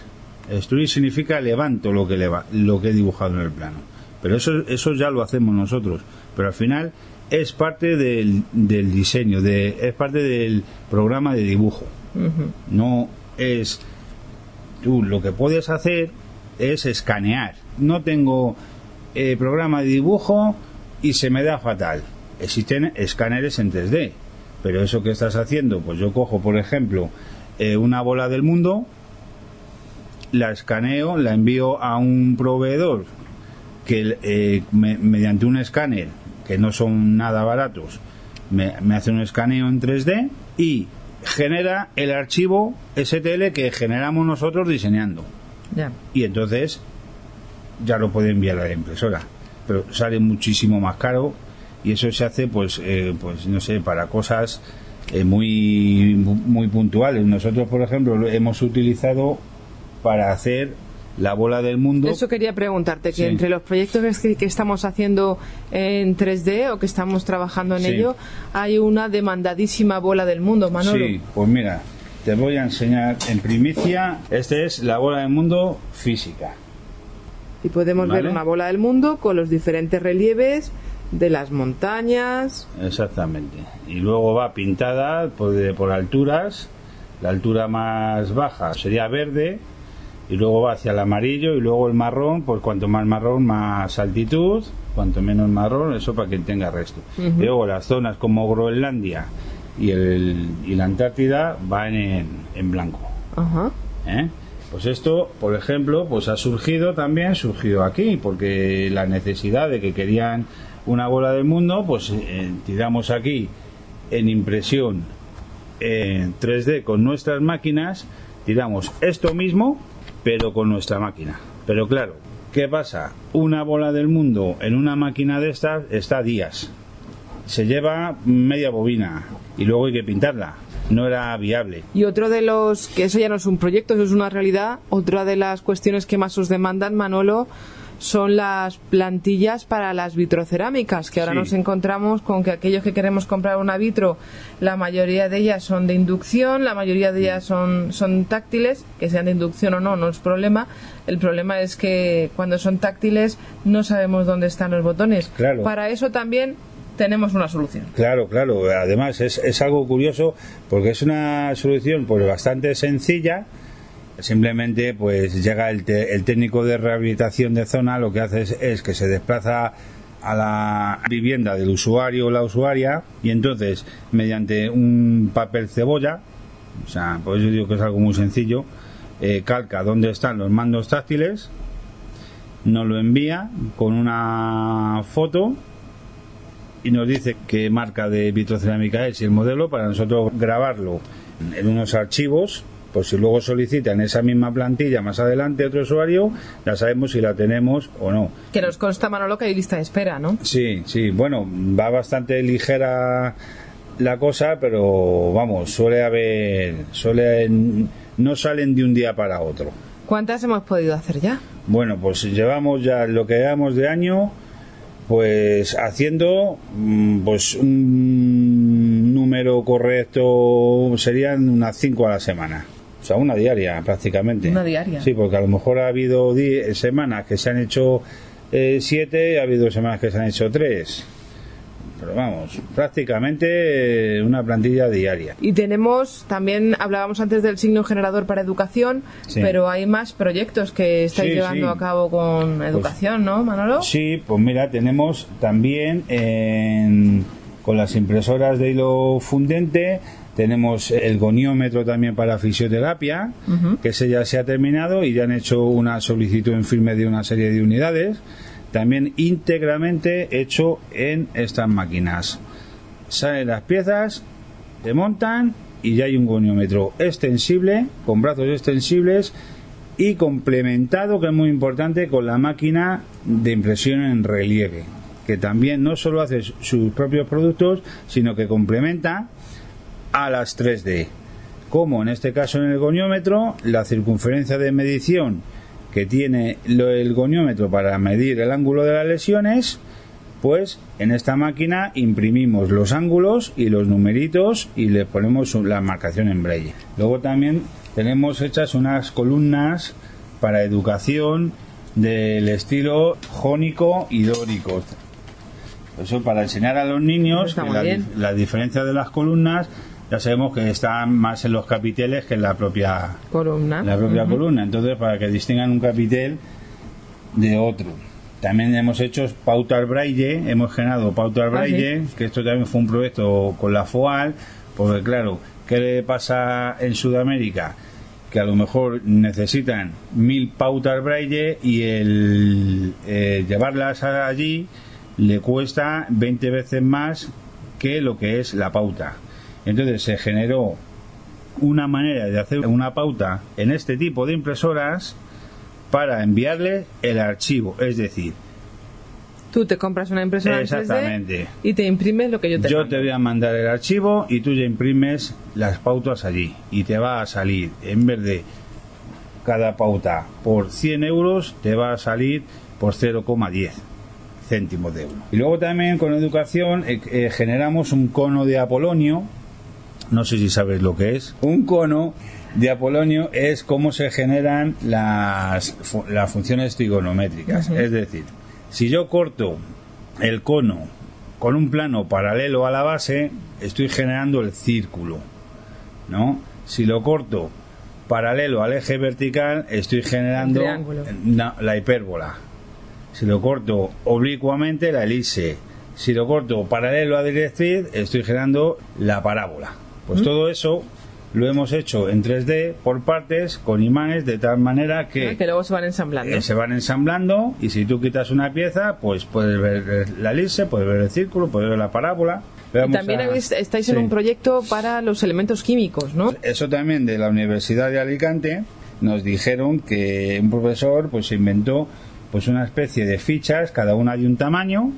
J: Extruir significa levanto lo que leva- lo que he dibujado en el plano. Pero eso eso ya lo hacemos nosotros, pero al final es parte del, del diseño, de, es parte del programa de dibujo no es tú lo que puedes hacer es escanear no tengo eh, programa de dibujo y se me da fatal existen escáneres en 3D pero eso que estás haciendo pues yo cojo por ejemplo eh, una bola del mundo la escaneo la envío a un proveedor que eh, me- mediante un escáner que no son nada baratos me, me hace un escaneo en 3D y genera el archivo STL que generamos nosotros diseñando. Y entonces ya lo puede enviar a la impresora. Pero sale muchísimo más caro y eso se hace pues eh, pues no sé para cosas eh, muy muy puntuales nosotros por ejemplo lo hemos utilizado para hacer la bola del mundo
F: Eso quería preguntarte, que
J: Sí.
F: entre los proyectos que, que estamos haciendo en 3D o que estamos trabajando en
J: Sí.
F: ello, hay una demandadísima bola del mundo, Manolo.
J: Sí, pues mira, te voy a enseñar en primicia. Este es la bola del mundo física.
F: Y podemos ver una bola del mundo con los diferentes relieves de las montañas.
J: Exactamente. Y luego va pintada por, de- por alturas. La altura más baja sería verde. Y luego va hacia el amarillo y luego el marrón. Pues cuanto más marrón, más altitud. Cuanto menos marrón, eso para que tenga resto. Y luego las zonas como Groenlandia y, el, y la Antártida van en, en blanco. ¿eh? Pues esto, por ejemplo, pues ha surgido también, surgido aquí, porque la necesidad de que querían una bola del mundo, pues eh, tiramos aquí en impresión en 3D con nuestras máquinas, tiramos esto mismo, pero con nuestra máquina. Pero claro, ¿qué pasa? Una bola del mundo en una máquina de estas está días. Se lleva media bobina y luego hay que pintarla. No era viable.
F: Y otro de los, que eso ya no es un proyecto, eso es una realidad, otra de las cuestiones que más os demandan, Manolo, son las plantillas para las vitrocerámicas, que ahora
J: Sí.
F: nos encontramos con que aquellos que queremos comprar una vitro, la mayoría de ellas son de inducción, la mayoría de ellas son, son táctiles, que sean de inducción o no, no es problema. El problema es que cuando son táctiles no sabemos dónde están los botones.
J: Claro.
F: Para eso también tenemos una solución.
J: Claro, claro. Además es, es algo curioso porque es una solución pues bastante sencilla. Simplemente pues llega el, te- el técnico de rehabilitación de zona, lo que hace es, que se desplaza a la vivienda del usuario o la usuaria y entonces mediante un papel cebolla, o sea, por eso digo que es algo muy sencillo, eh, calca dónde están los mandos táctiles, nos lo envía con una foto y nos dice qué marca de vitrocerámica es y el modelo para nosotros grabarlo en unos archivos por si luego solicitan esa misma plantilla más adelante otro usuario ya sabemos si la tenemos o no
F: Que nos consta, Manolo, que hay lista de espera, ¿no?
J: sí sí bueno va bastante ligera la cosa, pero vamos, suele haber, suele, no salen de un día para otro.
F: ¿Cuántas hemos podido hacer ya?
J: Bueno, pues llevamos ya lo que llevamos de año, pues haciendo, mm, pues un número correcto serían unas 5 a la semana. Sea, una diaria prácticamente.
F: Una diaria.
J: Sí, porque a lo mejor ha habido di- semanas que se han hecho 7 y ha habido semanas que se han hecho 3. Pero vamos, prácticamente eh, una plantilla diaria.
F: Y tenemos, también hablábamos antes del signo generador para educación,
J: Sí.
F: pero hay más proyectos que estáis
J: Sí,
F: llevando
J: sí.
F: a cabo con educación, ¿no, Manolo?
J: Sí, pues mira, tenemos también en- con las impresoras de hilo fundente, tenemos el goniómetro también para fisioterapia, que ese ya se ha terminado y ya han hecho una solicitud en firme de una serie de unidades, también íntegramente hecho en estas máquinas. Salen las piezas, te montan y ya hay un goniómetro extensible, con brazos extensibles y complementado, que es muy importante, con la máquina de impresión en relieve, que también no solo hace su- sus propios productos, sino que complementa a las 3D. Como en este caso en el goniómetro, la circunferencia de medición que tiene el goniómetro para medir el ángulo de las lesiones, pues en esta máquina imprimimos los ángulos y los numeritos y le ponemos la marcación en braille. Luego también tenemos hechas unas columnas para educación del estilo jónico y dórico. Eso para enseñar a los niños la, la diferencia de las columnas ya sabemos que están más en los capiteles que en la propia
F: Columna.
J: la propia columna. Entonces, para que distingan un capitel de otro. También hemos hecho pautar braille, hemos generado pautar
F: Ah,
J: braille, que esto también fue un proyecto con la FOAL, porque claro, ¿qué le pasa en Sudamérica? Que a lo mejor necesitan mil pautas braille y el eh, llevarlas allí le cuesta 20 veces más que lo que es la pauta. Entonces se generó una manera de hacer una pauta en este tipo de impresoras para enviarle el archivo, es decir,
F: Tú te compras una impresora en 3D
J: Exactamente.
F: y te imprimes lo que yo te
J: yo
F: mando.
J: te voy a mandar el archivo y tú ya imprimes las pautas allí y te va a salir en vez de cada pauta por 100 euros te va a salir por 0,10 céntimos de euro. Y luego también con educación eh, eh, generamos un cono de Apolonio, no sé si sabes lo que es. Un cono de Apolonio es cómo se generan las, las funciones trigonométricas. Es decir, si yo corto el cono con un plano paralelo a la base, estoy generando el círculo. ¿no? Si lo corto paralelo al eje vertical, estoy generando la hipérbola. Si lo corto oblicuamente, la elipse. Si lo corto paralelo a directriz, estoy generando la parábola. Pues todo eso lo hemos hecho en 3D por partes con imanes de tal manera que,
F: Ah, que luego se van ensamblando.
J: eh, se van ensamblando y si tú quitas una pieza, pues puedes ver la elipse, puedes ver el círculo, puedes ver la parábola.
F: Y también
J: a-
F: estáis en
J: Sí.
F: un proyecto para los elementos químicos, ¿no?
J: Eso también de la Universidad de Alicante nos dijeron que un profesor pues inventó pues una especie de fichas, cada una de un tamaño,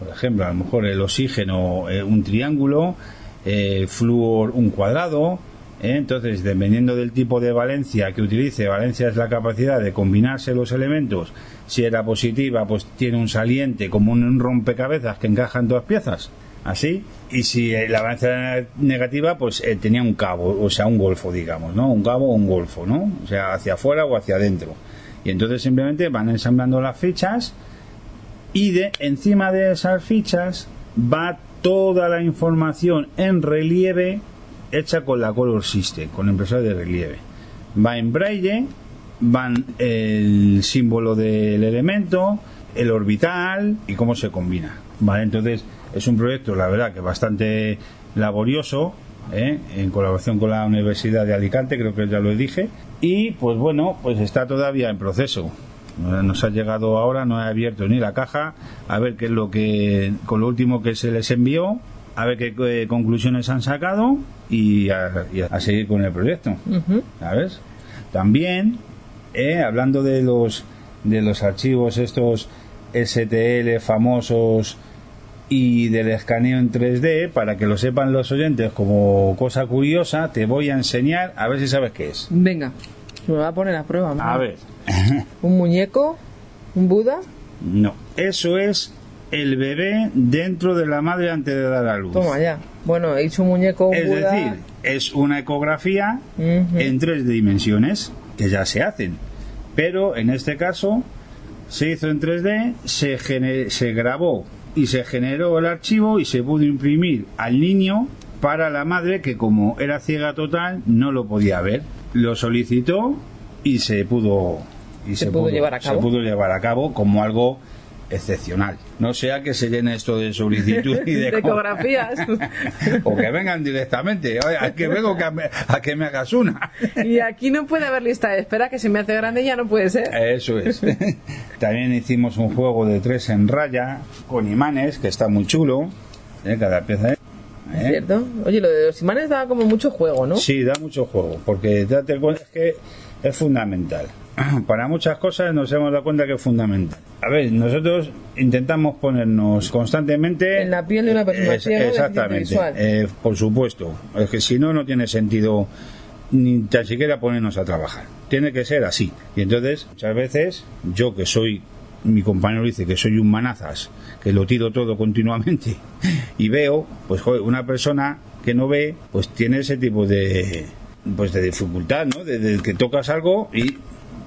J: por ejemplo, a lo mejor el oxígeno eh, un triángulo, eh, flúor un cuadrado, ¿eh? entonces dependiendo del tipo de valencia que utilice, valencia es la capacidad de combinarse los elementos, si era positiva pues tiene un saliente como un rompecabezas que encaja en dos piezas, así, y si eh, la valencia era negativa pues eh, tenía un cabo, o sea un golfo digamos, ¿no? Un cabo o un golfo, ¿no? O sea, hacia afuera o hacia adentro. Y entonces simplemente van ensamblando las fichas y de encima de esas fichas va toda la información en relieve hecha con la Color System, con impresora de relieve. Va en braille, van el símbolo del elemento, el orbital y cómo se combina. Vale, entonces es un proyecto, la verdad, que bastante laborioso, ¿eh? en colaboración con la Universidad de Alicante, creo que ya lo dije. Y pues bueno, pues está todavía en proceso. No Nos ha llegado ahora, no he abierto ni la caja, a ver qué es lo que, con lo último que se les envió, a ver qué eh, conclusiones han sacado y a, y a seguir con el proyecto.
F: Ujú.
J: ¿Sabes? También, eh, hablando de los, de los archivos estos STL famosos y del escaneo en 3D, para que lo sepan los oyentes como cosa curiosa, te voy a enseñar a ver si sabes qué es.
F: Venga, me va a poner a prueba. ¿no?
J: A ver.
F: ¿Un muñeco? ¿Un Buda?
J: No, eso es el bebé dentro de la madre antes de dar a luz.
F: Toma ya. Bueno, he hecho un muñeco, un
J: Es
F: Buda.
J: decir, es una ecografía
F: Ujú.
J: en tres dimensiones que ya se hacen. Pero en este caso se hizo en 3D, se, gene- se grabó y se generó el archivo y se pudo imprimir al niño para la madre que como era ciega total no lo podía ver. Lo solicitó y se pudo y
F: Se pudo llevar a cabo.
J: Se pudo llevar a cabo como algo excepcional. No sea que se llene esto de solicitud y de,
F: ecografías.
J: o que vengan directamente. Oye, a que vengo que me- a que me hagas una.
F: y aquí no puede haber lista de espera, que se me hace grande ya no puede ser.
J: Eso es. También hicimos un juego de tres en raya con imanes que está muy chulo. ¿eh? Cada pieza. ¿Eh?
F: ¿Cierto? Oye, lo de los imanes da como mucho juego, ¿no?
J: Sí, da mucho juego, porque date cuenta es que es fundamental. Para muchas cosas nos hemos dado cuenta que es fundamental. A ver, nosotros intentamos ponernos constantemente
F: En la piel de una persona
J: Es- Exactamente, eh, por supuesto. Es que si no, no tiene sentido ni tan siquiera ponernos a trabajar. Tiene que ser así. Y entonces, muchas veces, yo que soy, mi compañero dice que soy un manazas, que lo tiro todo continuamente, y veo, pues joder, una persona que no ve, pues tiene ese tipo de, pues de dificultad, ¿no? De, de que tocas algo y,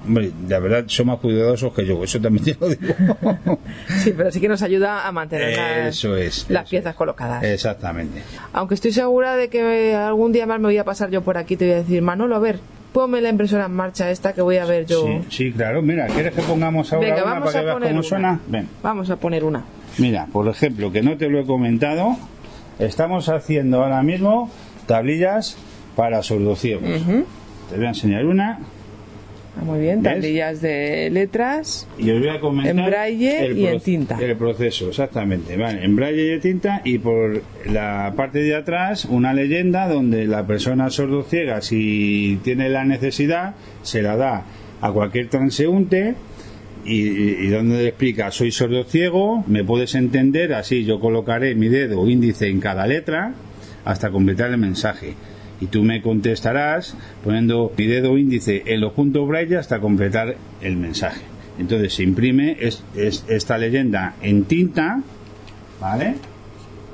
J: hombre, la verdad son más cuidadosos que yo, eso también te lo digo.
F: Sí, pero sí que nos ayuda a mantener las,
J: eso es.
F: las
J: eso
F: piezas colocadas.
J: Exactamente.
F: Aunque estoy segura de que algún día más me voy a pasar yo por aquí y te voy a decir, Manolo, a ver, ponme la impresora en marcha esta que voy a ver yo.
J: Sí, sí, claro. Mira, ¿quieres que pongamos ahora
F: Venga,
J: una
F: vamos
J: para que
F: a
J: veas
F: poner
J: cómo
F: una.
J: suena? Ven.
F: Vamos a poner una.
J: Mira, por ejemplo, que no te lo he comentado, estamos haciendo ahora mismo tablillas para sordociegos. Te voy a enseñar una
F: Ah, muy bien,
J: ¿Ves?
F: tablillas de letras.
J: y os voy a comentar
F: En braille y en tinta.
J: El proceso, exactamente. Vale, en braille y en tinta y por la parte de atrás una leyenda donde la persona sordociega, si tiene la necesidad, se la da a cualquier transeúnte y, y donde le explica soy sordo ciego, me puedes entender, así yo colocaré mi dedo índice en cada letra hasta completar el mensaje. Y tú me contestarás poniendo mi dedo índice en los puntos braille hasta completar el mensaje. Entonces se imprime es- es- esta leyenda en tinta, ¿vale?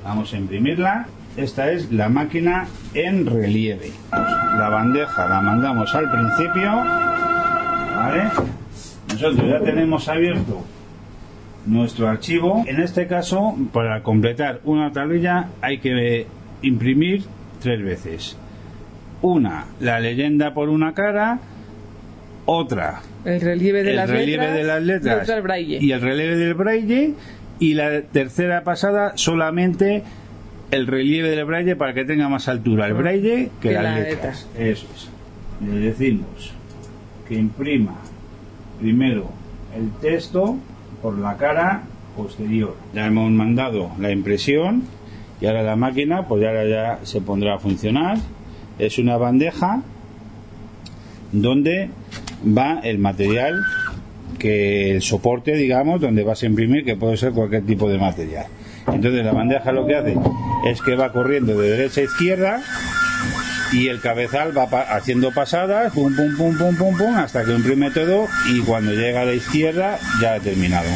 J: Vamos a imprimirla. Esta es la máquina en relieve. La bandeja la mandamos al principio, ¿vale? Nosotros ya tenemos abierto nuestro archivo. En este caso, para completar una tablilla hay que imprimir tres veces. Una, la leyenda por una cara, otra,
F: El relieve de
J: el
F: las
J: relieve
F: letras.
J: de las
F: y otra el braille.
J: y el relieve del braille y la tercera pasada solamente el relieve del braille para que tenga más altura el braille que,
F: Que
J: las
F: la
J: letras. Eso es. Le decimos que imprima primero el texto por la cara posterior. Ya hemos mandado la impresión y ahora la máquina pues ahora ya se pondrá a funcionar. Es una bandeja donde va el material que el soporte, digamos, donde vas a imprimir, que puede ser cualquier tipo de material. Entonces la bandeja lo que hace es que va corriendo de derecha a izquierda y el cabezal va haciendo pasadas, pum, pum, pum, pum, pum, pum, hasta que imprime todo y cuando llega a la izquierda ya ha terminado.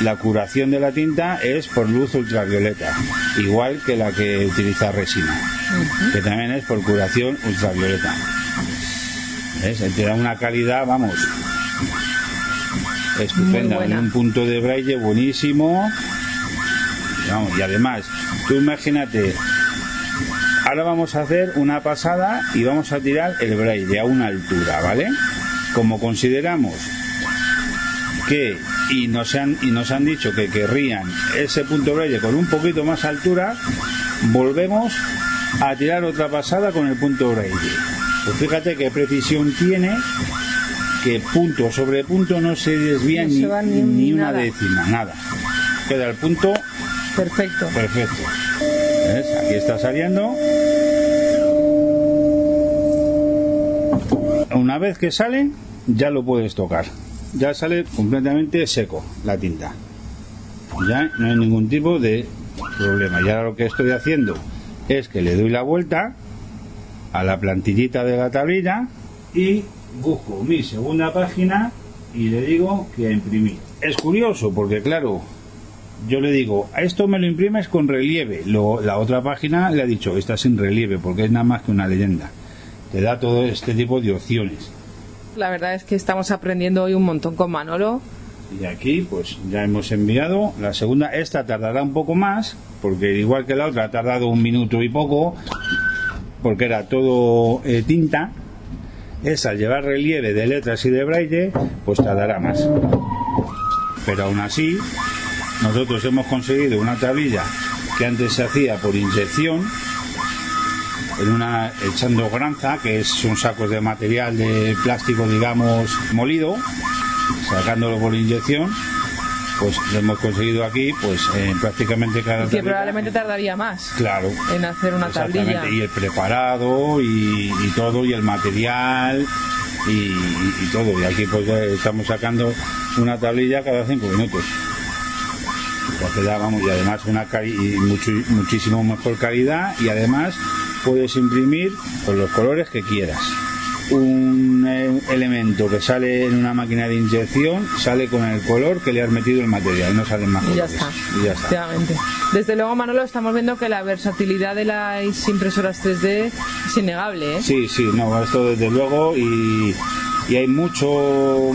J: La curación de la tinta es por luz ultravioleta, igual que la que utiliza resina, que también es por curación ultravioleta. ¿Ves? Te da una calidad, vamos, estupenda, un punto de braille buenísimo. Vamos, y además, tú imagínate, ahora vamos a hacer una pasada y vamos a tirar el braille a una altura, ¿vale? Como consideramos que y nos han y nos han dicho que querrían ese punto braille con un poquito más altura, volvemos a tirar otra pasada con el punto braille. Pues fíjate qué precisión tiene que punto sobre punto no se desvía
F: No
J: ni,
F: se ni-
J: ni
F: ni
J: una
F: nada.
J: décima, nada. Queda el punto
F: Perfecto.
J: perfecto. ¿Ves? Aquí está saliendo. Una vez que sale, ya lo puedes tocar. Ya sale completamente seco la tinta. Ya no hay ningún tipo de problema. Y ahora lo que estoy haciendo es que le doy la vuelta a la plantillita de la tablilla y busco mi segunda página y le digo que a imprimir. Es curioso porque claro, yo le digo, a esto me lo imprimes con relieve. Luego la otra página le ha dicho, está sin relieve porque es nada más que una leyenda. Te da todo este tipo de opciones.
F: La verdad es que estamos aprendiendo hoy un montón con Manolo.
J: Y aquí pues ya hemos enviado la segunda. Esta tardará un poco más porque igual que la otra ha tardado un minuto y poco porque era todo eh, tinta. Esa al llevar relieve de letras y de braille pues tardará más. Pero aún así nosotros hemos conseguido una tablilla que antes se hacía por inyección en una echando granza que son sacos de material de plástico digamos molido sacándolo por inyección pues lo hemos conseguido aquí pues en prácticamente cada
F: Y que probablemente tardaría más
J: claro.
F: en hacer una tablilla.
J: y el preparado y, y todo y el material y, y todo. Y aquí pues ya estamos sacando una tablilla cada cinco minutos. Porque ya vamos y además una cari- y mucho- muchísimo mejor calidad y además puedes imprimir con los colores que quieras un eh, elemento que sale en una máquina de inyección sale con el color que le has metido el material no salen más
F: Y ya está.
J: y ya está.
F: Desde luego, Manolo, estamos viendo que la versatilidad de las impresoras 3D es innegable, ¿eh?
J: Sí, sí, no, esto desde luego y, y hay mucho,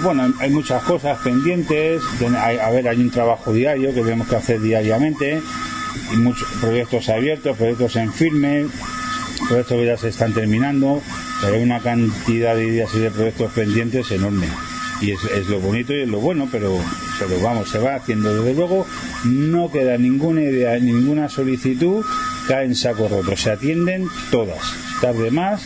J: bueno, hay muchas cosas pendientes, hay- a ver, hay un trabajo diario que tenemos que hacer diariamente y muchos proyectos abiertos, proyectos en firme, proyectos que ya se están terminando, pero hay una cantidad de ideas y de proyectos pendientes enorme. Y es, es lo bonito y es lo bueno, pero, pero vamos, se va haciendo. Desde luego, no queda ninguna idea, ninguna solicitud, cae en saco roto. Se atienden todas, tarde más,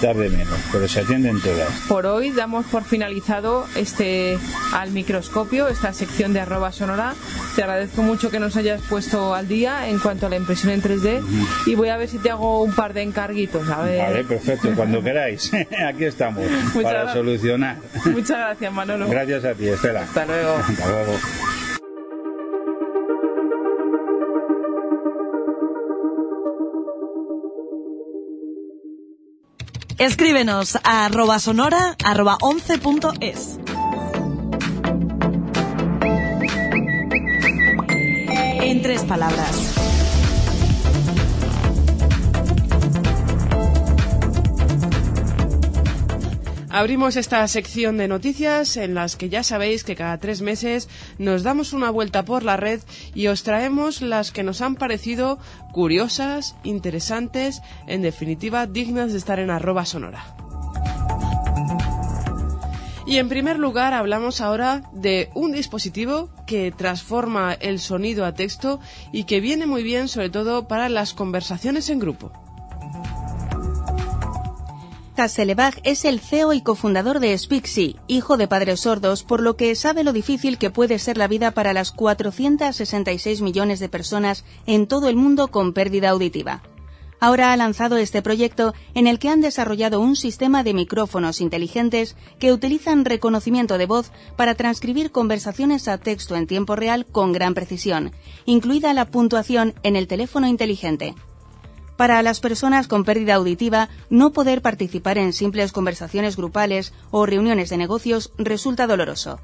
J: tarde menos, pero se atienden todas.
F: Por hoy damos por finalizado este al microscopio, esta sección de arroba sonora. Te agradezco mucho que nos hayas puesto al día en cuanto a la impresión en 3D y voy a ver si te hago un par de encarguitos. A ver.
J: Vale, perfecto, cuando queráis. Aquí estamos,
F: Muchas
J: para solucionar.
F: Muchas gracias, Manolo.
J: Gracias a ti, Estela.
F: Hasta luego.
J: Hasta luego.
A: Escríbenos a arroba sonora arroba 11.es. En tres palabras.
C: Abrimos esta sección de noticias en las que ya sabéis que cada tres meses nos damos una vuelta por la red y os traemos las que nos han parecido curiosas, interesantes, en definitiva dignas de estar en arroba sonora. Y en primer lugar hablamos ahora de un dispositivo que transforma el sonido a texto y que viene muy bien sobre todo para las conversaciones en grupo.
K: Kasselebach es el CEO y cofundador de Spixi, hijo de padres sordos, por lo que sabe lo difícil que puede ser la vida para las 466 millones de personas en todo el mundo con pérdida auditiva. Ahora ha lanzado este proyecto en el que han desarrollado un sistema de micrófonos inteligentes que utilizan reconocimiento de voz para transcribir conversaciones a texto en tiempo real con gran precisión, incluida la puntuación en el teléfono inteligente. Para las personas con pérdida auditiva, no poder participar en simples conversaciones grupales o reuniones de negocios resulta doloroso.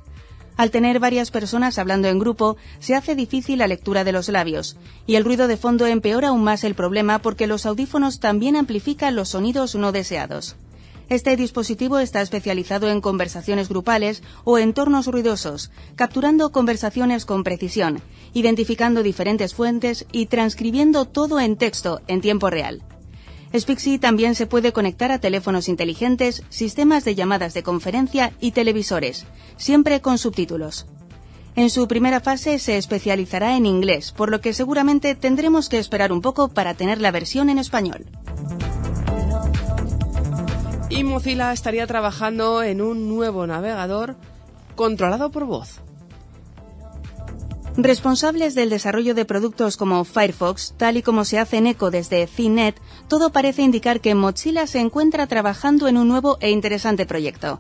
K: Al tener varias personas hablando en grupo, se hace difícil la lectura de los labios, y el ruido de fondo empeora aún más el problema porque los audífonos también amplifican los sonidos no deseados. Este dispositivo está especializado en conversaciones grupales o entornos ruidosos, capturando conversaciones con precisión, identificando diferentes fuentes y transcribiendo todo en texto en tiempo real. Spixi también se puede conectar a teléfonos inteligentes, sistemas de llamadas de conferencia y televisores, siempre con subtítulos. En su primera fase se especializará en inglés, por lo que seguramente tendremos que esperar un poco para tener la versión en español.
C: Y Mozilla estaría trabajando en un nuevo navegador controlado por voz.
K: Responsables del desarrollo de productos como Firefox, tal y como se hace en eco desde CNET, todo parece indicar que Mozilla se encuentra trabajando en un nuevo e interesante proyecto.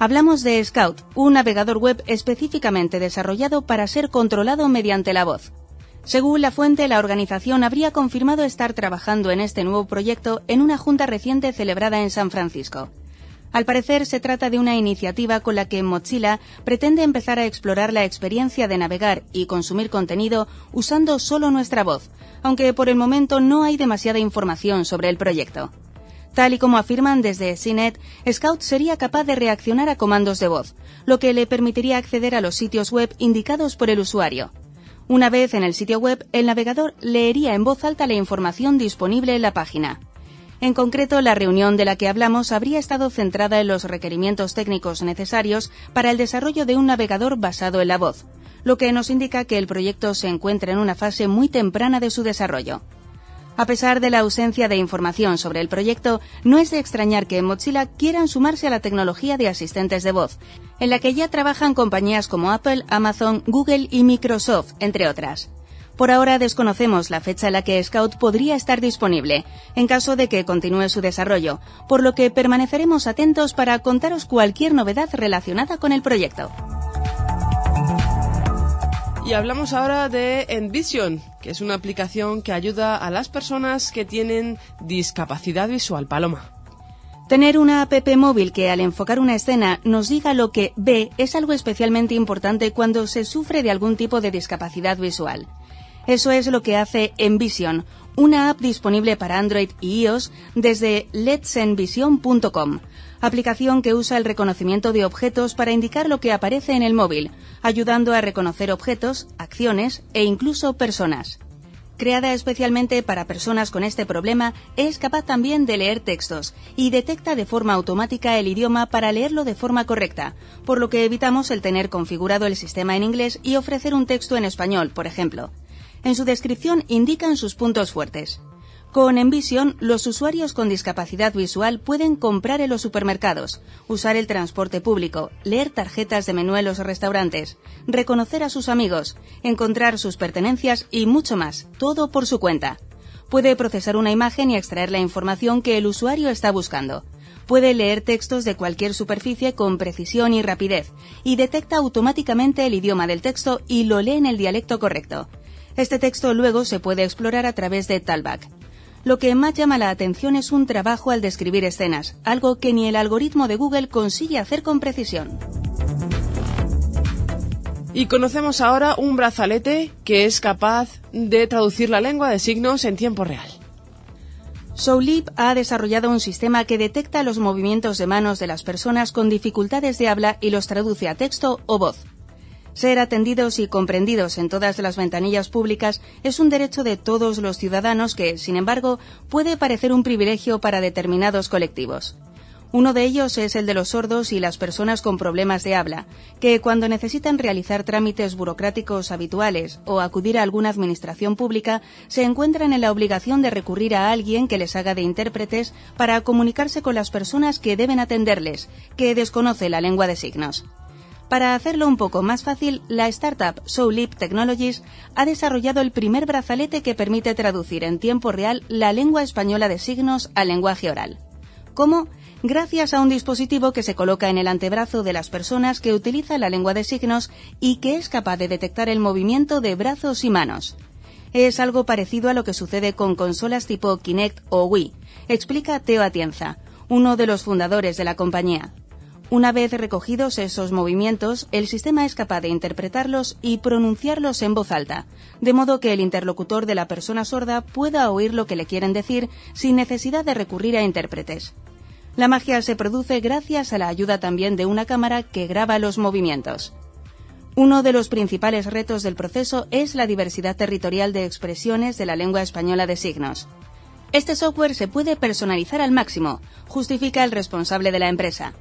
K: Hablamos de Scout, un navegador web específicamente desarrollado para ser controlado mediante la voz. Según la fuente, la organización habría confirmado estar trabajando en este nuevo proyecto en una junta reciente celebrada en San Francisco. Al parecer se trata de una iniciativa con la que Mozilla pretende empezar a explorar la experiencia de navegar y consumir contenido usando solo nuestra voz, aunque por el momento no hay demasiada información sobre el proyecto. Tal y como afirman desde CNET, Scout sería capaz de reaccionar a comandos de voz, lo que le permitiría acceder a los sitios web indicados por el usuario. Una vez en el sitio web, el navegador leería en voz alta la información disponible en la página. En concreto, la reunión de la que hablamos habría estado centrada en los requerimientos técnicos necesarios para el desarrollo de un navegador basado en la voz, lo que nos indica que el proyecto se encuentra en una fase muy temprana de su desarrollo. A pesar de la ausencia de información sobre el proyecto, no es de extrañar que en Mozilla quieran sumarse a la tecnología de asistentes de voz, en la que ya trabajan compañías como Apple, Amazon, Google y Microsoft, entre otras. Por ahora desconocemos la fecha en la que Scout podría estar disponible, en caso de que continúe su desarrollo, por lo que permaneceremos atentos para contaros cualquier novedad relacionada con el proyecto.
C: Y hablamos ahora de Envision, que es una aplicación que ayuda a las personas que tienen discapacidad visual. Paloma.
K: Tener una app móvil que al enfocar una escena nos diga lo que ve es algo especialmente importante cuando se sufre de algún tipo de discapacidad visual. Eso es lo que hace Envision, una app disponible para Android y iOS desde letsenvision.com, aplicación que usa el reconocimiento de objetos para indicar lo que aparece en el móvil, ayudando a reconocer objetos, acciones e incluso personas. Creada especialmente para personas con este problema, es capaz también de leer textos y detecta de forma automática el idioma para leerlo de forma correcta, por lo que evitamos el tener configurado el sistema en inglés y ofrecer un texto en español, por ejemplo. En su descripción indican sus puntos fuertes. Con Envision, los usuarios con discapacidad visual pueden comprar en los supermercados, usar el transporte público, leer tarjetas de menú en los restaurantes, reconocer a sus amigos, encontrar sus pertenencias y mucho más, todo por su cuenta. Puede procesar una imagen y extraer la información que el usuario está buscando. Puede leer textos de cualquier superficie con precisión y rapidez, y detecta automáticamente el idioma del texto y lo lee en el dialecto correcto. Este texto luego se puede explorar a través de Talback. Lo que más llama la atención es un trabajo al describir escenas, algo que ni el algoritmo de Google consigue hacer con precisión.
C: Y conocemos ahora un brazalete que es capaz de traducir la lengua de signos en tiempo real.
K: Soulip ha desarrollado un sistema que detecta los movimientos de manos de las personas con dificultades de habla y los traduce a texto o voz. Ser atendidos y comprendidos en todas las ventanillas públicas es un derecho de todos los ciudadanos que, sin embargo, puede parecer un privilegio para determinados colectivos. Uno de ellos es el de los sordos y las personas con problemas de habla, que cuando necesitan realizar trámites burocráticos habituales o acudir a alguna administración pública, se encuentran en la obligación de recurrir a alguien que les haga de intérpretes para comunicarse con las personas que deben atenderles, que desconoce la lengua de signos. Para hacerlo un poco más fácil, la startup Soulip Technologies ha desarrollado el primer brazalete que permite traducir en tiempo real la lengua española de signos al lenguaje oral. ¿Cómo? Gracias a un dispositivo que se coloca en el antebrazo de las personas que utilizan la lengua de signos y que es capaz de detectar el movimiento de brazos y manos. Es algo parecido a lo que sucede con consolas tipo Kinect o Wii, explica Teo Atienza, uno de los fundadores de la compañía. Una vez recogidos esos movimientos, el sistema es capaz de interpretarlos y pronunciarlos en voz alta, de modo que el interlocutor de la persona sorda pueda oír lo que le quieren decir sin necesidad de recurrir a intérpretes. La magia se produce gracias a la ayuda también de una cámara que graba los movimientos. Uno de los principales retos del proceso es la diversidad territorial de expresiones de la lengua española de signos. Este software se puede personalizar al máximo, justifica el responsable de la empresa.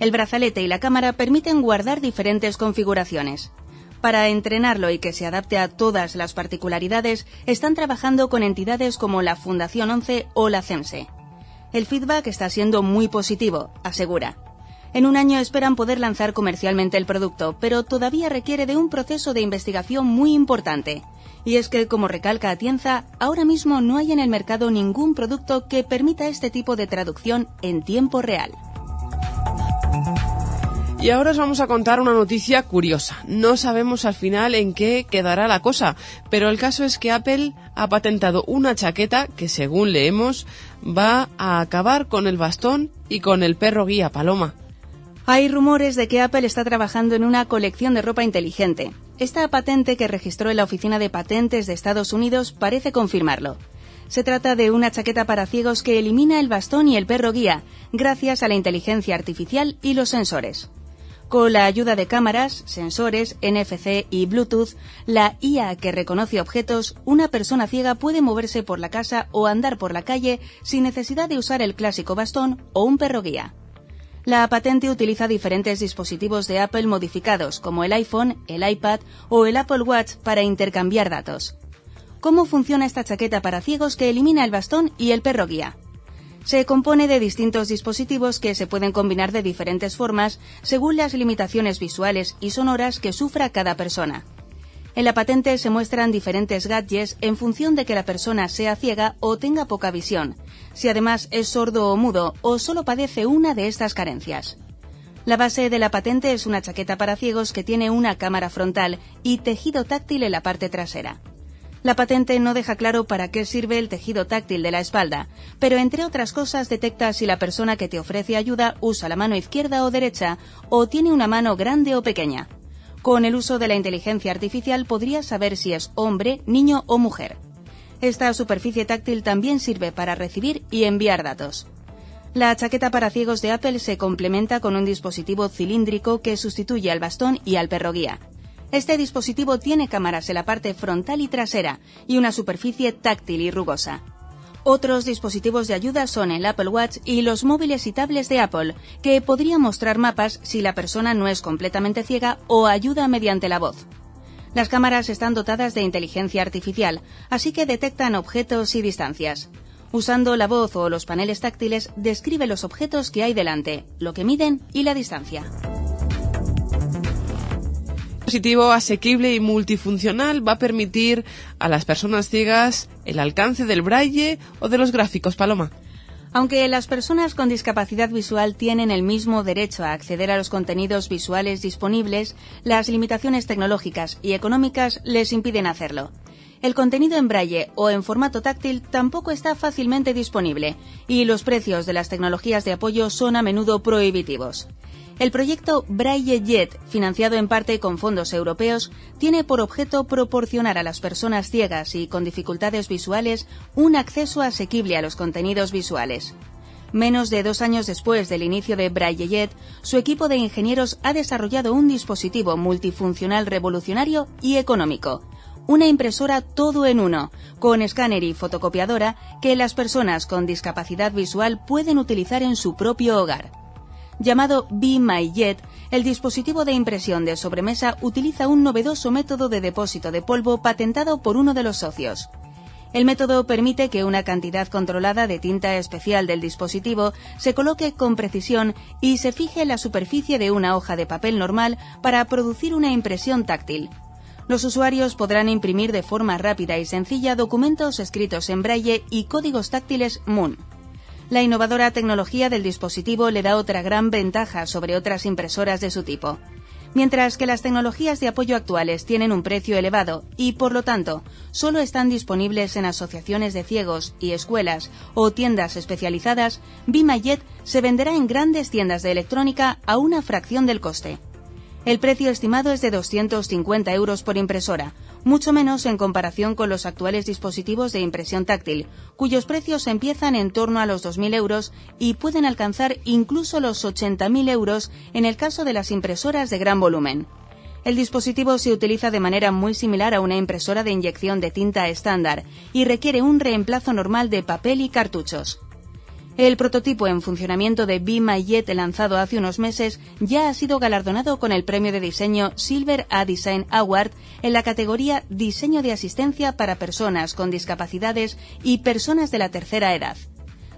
K: El brazalete y la cámara permiten guardar diferentes configuraciones. Para entrenarlo y que se adapte a todas las particularidades, están trabajando con entidades como la Fundación 11 o la CEMSE. El feedback está siendo muy positivo, asegura. En un año esperan poder lanzar comercialmente el producto, pero todavía requiere de un proceso de investigación muy importante. Y es que, como recalca Atienza, ahora mismo no hay en el mercado ningún producto que permita este tipo de traducción en tiempo real.
C: Y ahora os vamos a contar una noticia curiosa. No sabemos al final en qué quedará la cosa, pero el caso es que Apple ha patentado una chaqueta que, según leemos, va a acabar con el bastón y con el perro guía Paloma.
K: Hay rumores de que Apple está trabajando en una colección de ropa inteligente. Esta patente que registró en la Oficina de Patentes de Estados Unidos parece confirmarlo. Se trata de una chaqueta para ciegos que elimina el bastón y el perro guía, gracias a la inteligencia artificial y los sensores. Con la ayuda de cámaras, sensores, NFC y Bluetooth, la IA que reconoce objetos, una persona ciega puede moverse por la casa o andar por la calle sin necesidad de usar el clásico bastón o un perro guía. La patente utiliza diferentes dispositivos de Apple modificados, como el iPhone, el iPad o el Apple Watch, para intercambiar datos. ¿Cómo funciona esta chaqueta para ciegos que elimina el bastón y el perro guía? Se compone de distintos dispositivos que se pueden combinar de diferentes formas según las limitaciones visuales y sonoras que sufra cada persona. En la patente se muestran diferentes gadgets en función de que la persona sea ciega o tenga poca visión, si además es sordo o mudo o solo padece una de estas carencias. La base de la patente es una chaqueta para ciegos que tiene una cámara frontal y tejido táctil en la parte trasera. La patente no deja claro para qué sirve el tejido táctil de la espalda, pero entre otras cosas detecta si la persona que te ofrece ayuda usa la mano izquierda o derecha o tiene una mano grande o pequeña. Con el uso de la inteligencia artificial podrías saber si es hombre, niño o mujer. Esta superficie táctil también sirve para recibir y enviar datos. La chaqueta para ciegos de Apple se complementa con un dispositivo cilíndrico que sustituye al bastón y al perro guía. Este dispositivo tiene cámaras en la parte frontal y trasera y una superficie táctil y rugosa. Otros dispositivos de ayuda son el Apple Watch y los móviles y tablets de Apple, que podrían mostrar mapas si la persona no es completamente ciega o ayuda mediante la voz. Las cámaras están dotadas de inteligencia artificial, así que detectan objetos y distancias. Usando la voz o los paneles táctiles, describe los objetos que hay delante, lo que miden y la distancia
C: dispositivo asequible y multifuncional va a permitir a las personas ciegas el alcance del braille o de los gráficos, Paloma.
K: Aunque las personas con discapacidad visual tienen el mismo derecho a acceder a los contenidos visuales disponibles, las limitaciones tecnológicas y económicas les impiden hacerlo. El contenido en braille o en formato táctil tampoco está fácilmente disponible y los precios de las tecnologías de apoyo son a menudo prohibitivos. El proyecto Braille Jet, financiado en parte con fondos europeos, tiene por objeto proporcionar a las personas ciegas y con dificultades visuales un acceso asequible a los contenidos visuales. Menos de dos años después del inicio de Braille Jet, su equipo de ingenieros ha desarrollado un dispositivo multifuncional revolucionario y económico, una impresora todo en uno, con escáner y fotocopiadora que las personas con discapacidad visual pueden utilizar en su propio hogar. Llamado Be My Jet, el dispositivo de impresión de sobremesa utiliza un novedoso método de depósito de polvo patentado por uno de los socios. El método permite que una cantidad controlada de tinta especial del dispositivo se coloque con precisión y se fije en la superficie de una hoja de papel normal para producir una impresión táctil. Los usuarios podrán imprimir de forma rápida y sencilla documentos escritos en braille y códigos táctiles Moon. La innovadora tecnología del dispositivo le da otra gran ventaja sobre otras impresoras de su tipo. Mientras que las tecnologías de apoyo actuales tienen un precio elevado y, por lo tanto, solo están disponibles en asociaciones de ciegos y escuelas o tiendas especializadas, Bimayet se venderá en grandes tiendas de electrónica a una fracción del coste. El precio estimado es de 250 euros por impresora, mucho menos en comparación con los actuales dispositivos de impresión táctil, cuyos precios empiezan en torno a los 2.000 euros y pueden alcanzar incluso los 80.000 euros en el caso de las impresoras de gran volumen. El dispositivo se utiliza de manera muy similar a una impresora de inyección de tinta estándar y requiere un reemplazo normal de papel y cartuchos. El prototipo en funcionamiento de Be My Jet lanzado hace unos meses ya ha sido galardonado con el premio de diseño Silver A Design Award en la categoría Diseño de asistencia para personas con discapacidades y personas de la tercera edad.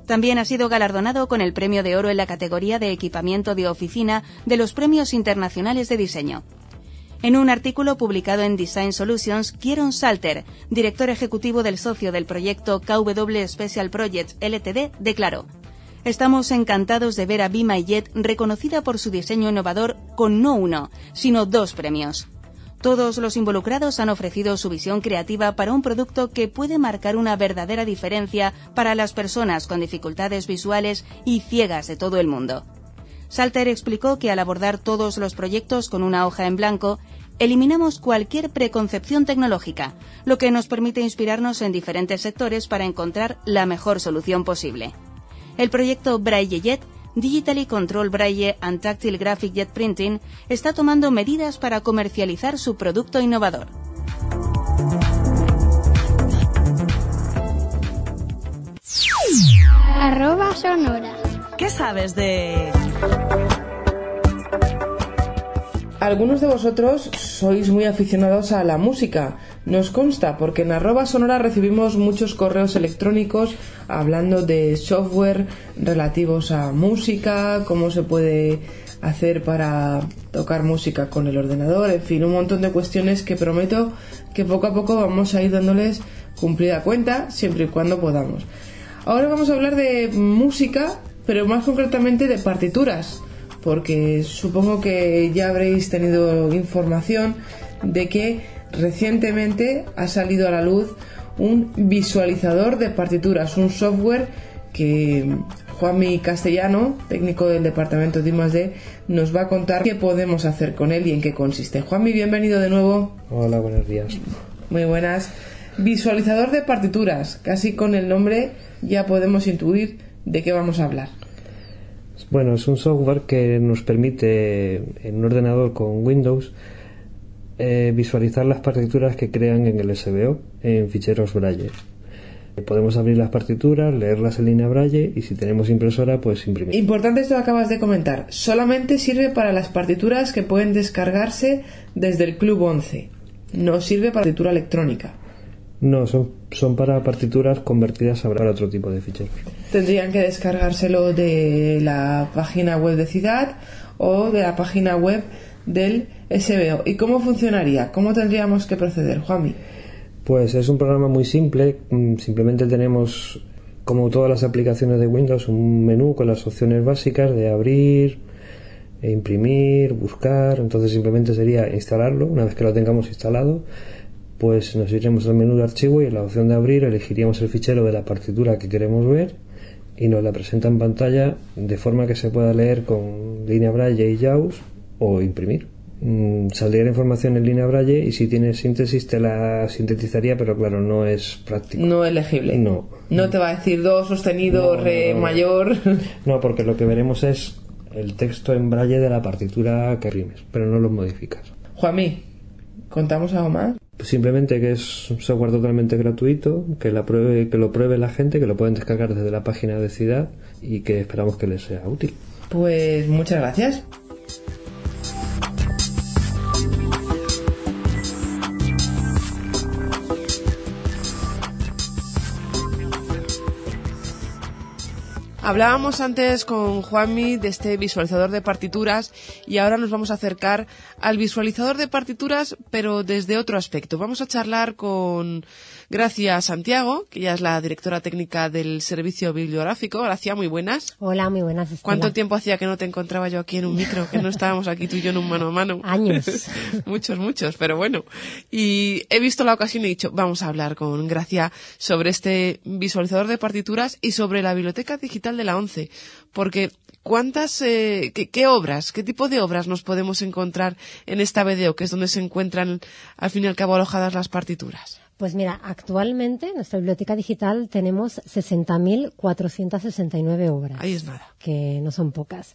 K: También ha sido galardonado con el premio de oro en la categoría de equipamiento de oficina de los premios internacionales de diseño. En un artículo publicado en Design Solutions, Kieron Salter, director ejecutivo del socio del proyecto KW Special Projects LTD, declaró Estamos encantados de ver a Be My Jet reconocida por su diseño innovador con no uno, sino dos premios. Todos los involucrados han ofrecido su visión creativa para un producto que puede marcar una verdadera diferencia para las personas con dificultades visuales y ciegas de todo el mundo. Salter explicó que al abordar todos los proyectos con una hoja en blanco, eliminamos cualquier preconcepción tecnológica, lo que nos permite inspirarnos en diferentes sectores para encontrar la mejor solución posible. El proyecto Braille Jet, Digitally Control Braille and Tactile Graphic Jet Printing, está tomando medidas para comercializar su producto innovador.
I: Arroba sonora.
A: ¿Qué sabes de...?
F: Algunos de vosotros sois muy aficionados a la música. Nos consta porque en arroba sonora recibimos muchos correos electrónicos hablando de software relativos a música, cómo se puede hacer para tocar música con el ordenador, en fin, un montón de cuestiones que prometo que poco a poco vamos a ir dándoles cumplida cuenta siempre y cuando podamos. Ahora vamos a hablar de música, pero más concretamente de partituras porque supongo que ya habréis tenido información de que recientemente ha salido a la luz un visualizador de partituras, un software que Juanmi Castellano, técnico del departamento de I+D, nos va a contar qué podemos hacer con él y en qué consiste. Juanmi, bienvenido de nuevo.
L: Hola, buenos días.
F: Muy buenas. Visualizador de partituras, casi con el nombre ya podemos intuir de qué vamos a hablar.
L: Bueno, es un software que nos permite en un ordenador con Windows eh, visualizar las partituras que crean en el SBO en ficheros Braille. Podemos abrir las partituras, leerlas en línea Braille y si tenemos impresora, pues imprimir.
F: Importante esto que acabas de comentar. Solamente sirve para las partituras que pueden descargarse desde el Club 11. No sirve para partitura electrónica.
L: No, son, son para partituras convertidas a para otro tipo de ficheros.
F: Tendrían que descargárselo de la página web de Ciudad o de la página web del SBO. ¿Y cómo funcionaría? ¿Cómo tendríamos que proceder, Juanmi?
L: Pues es un programa muy simple. Mm, simplemente tenemos, como todas las aplicaciones de Windows, un menú con las opciones básicas de abrir, imprimir, buscar. Entonces simplemente sería instalarlo. Una vez que lo tengamos instalado, pues nos iremos al menú de archivo y en la opción de abrir elegiríamos el fichero de la partitura que queremos ver y nos la presenta en pantalla de forma que se pueda leer con línea braille y JAWS o imprimir. Mm, saldría la información en línea braille y si tiene síntesis te la sintetizaría, pero claro, no es práctico.
F: No es legible.
L: No.
F: No te va a decir do sostenido,
L: No,
F: re
L: no.
F: mayor.
L: No, porque lo que veremos es el texto en braille de la partitura que imprimes, pero no lo modificas.
F: Juanmi, ¿contamos algo más?
L: Simplemente que es un software totalmente gratuito, que, la pruebe, que lo pruebe la gente, que lo pueden descargar desde la página de Ciudad y que esperamos que les sea útil.
F: Pues muchas gracias. Hablábamos antes con Juanmi de este visualizador de partituras y ahora nos vamos a acercar al visualizador de partituras, pero desde otro aspecto. Vamos a charlar con Gracia Santiago, que ya es la directora técnica del Servicio Bibliográfico. Gracia, muy buenas.
M: Hola, muy buenas. Estela.
F: ¿Cuánto tiempo hacía que no te encontraba yo aquí en un micro? Que no estábamos aquí tú y yo en un mano a mano.
M: Años.
F: muchos, muchos, pero bueno. Y he visto la ocasión y he dicho, vamos a hablar con Gracia sobre este visualizador de partituras y sobre la biblioteca digital de la ONCE. Porque, ¿cuántas, eh, qué, qué obras, qué tipo de obras nos podemos encontrar en esta BDO, que es donde se encuentran, al fin y al cabo, alojadas las partituras?
M: Pues mira, actualmente en nuestra biblioteca digital tenemos 60.469 obras.
F: Ahí es nada.
M: Que no son pocas.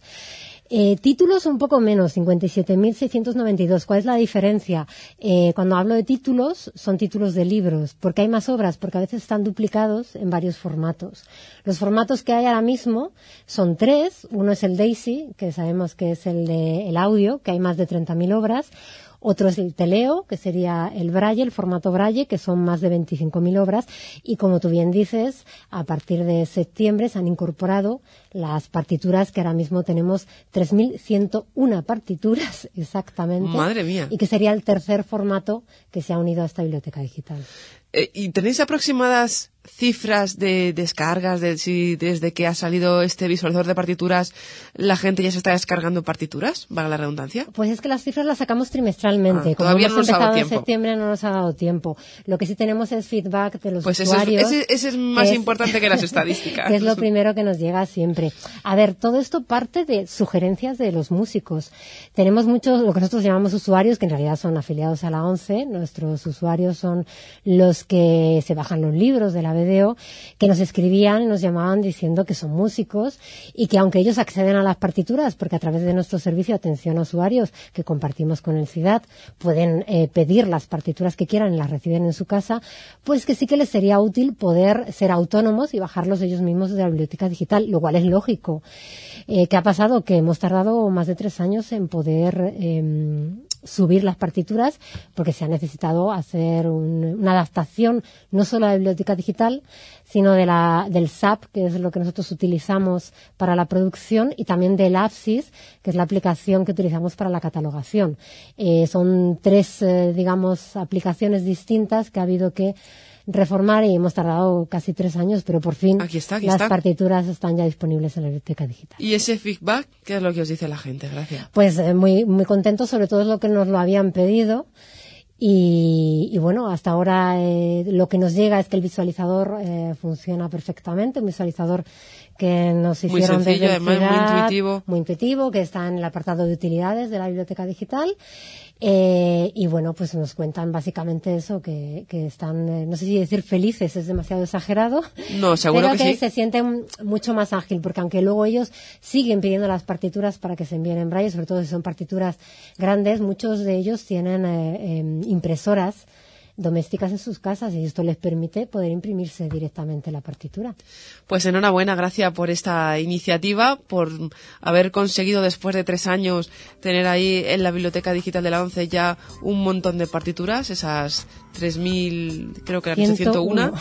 M: Eh, títulos un poco menos, 57.692. ¿Cuál es la diferencia? Eh, cuando hablo de títulos, son títulos de libros. ¿Por qué hay más obras? Porque a veces están duplicados en varios formatos. Los formatos que hay ahora mismo son tres. Uno es el DAISY, que sabemos que es el de el audio, que hay más de 30.000 obras. Otro es el teleo, que sería el braille, el formato braille, que son más de 25.000 obras. Y como tú bien dices, a partir de septiembre se han incorporado las partituras que ahora mismo tenemos 3.101 partituras exactamente.
F: Madre mía.
M: Y que sería el tercer formato que se ha unido a esta biblioteca digital.
C: Eh, ¿Y tenéis aproximadas cifras de descargas de si desde que ha salido este visualizador de partituras la gente ya se está descargando partituras, para la redundancia?
M: Pues es que las cifras las sacamos trimestralmente.
C: Ah,
M: Como
C: todavía
M: hemos
C: no nos ha dado
M: empezado en
C: tiempo.
M: septiembre no nos ha dado tiempo. Lo que sí tenemos es feedback de los
C: Pues es,
M: usuarios.
C: ese- ese es más
M: es-
C: importante que las estadísticas.
M: que es lo primero que nos llega siempre. A ver, todo esto parte de sugerencias de los músicos. Tenemos muchos, lo que nosotros llamamos usuarios, que en realidad son afiliados a la ONCE. Nuestros usuarios son los que se bajan los libros de la BDO, que nos escribían nos llamaban diciendo que son músicos y que aunque ellos acceden a las partituras, porque a través de nuestro servicio atención a usuarios que compartimos con el CIDAD, pueden eh, pedir las partituras que quieran y las reciben en su casa, pues que sí que les sería útil poder ser autónomos y bajarlos ellos mismos de la biblioteca digital, lo cual es lógico. Eh, ¿Qué ha pasado? Que hemos tardado más de tres años en poder em, subir las partituras porque se ha necesitado hacer un- una adaptación no solo a la biblioteca digital, sino de la, del SAP, que es lo que nosotros utilizamos para la producción, y también del APSIS, que es la aplicación que utilizamos para la catalogación. Eh, son tres, eh, digamos, aplicaciones distintas que ha habido que reformar y hemos tardado casi tres años, pero por fin
C: Aquí está, aquí
M: las
C: está.
M: partituras están ya disponibles en la biblioteca digital.
C: Y ese feedback, ¿qué es lo que os dice la gente? Gracias.
M: Pues eh, muy, muy contentos, sobre todo es lo que nos lo habían pedido. Y, y bueno, hasta ahora eh, lo que nos llega es que el visualizador eh, funciona perfectamente, un visualizador que nos
C: Muy
M: hicieron
C: sencillo,
M: desde el
C: además, muy intuitivo.
M: muy intuitivo, que está en el apartado de utilidades de la biblioteca digital. Eh, y bueno, pues nos cuentan básicamente eso, que, que están, eh, no sé si decir felices es demasiado exagerado.
C: No, seguro
M: pero
C: que sí.
M: se sienten mucho más ágil, porque aunque luego ellos siguen pidiendo las partituras para que se envíen en braille, sobre todo si son partituras grandes, muchos de ellos tienen eh, eh, impresoras domésticas en sus casas y esto les permite poder imprimirse directamente la partitura.
C: Pues enhorabuena, gracias por esta iniciativa, por haber conseguido después de tres años tener ahí en la biblioteca digital de la ONCE ya un montón de partituras, esas 3.000, creo que eran 101.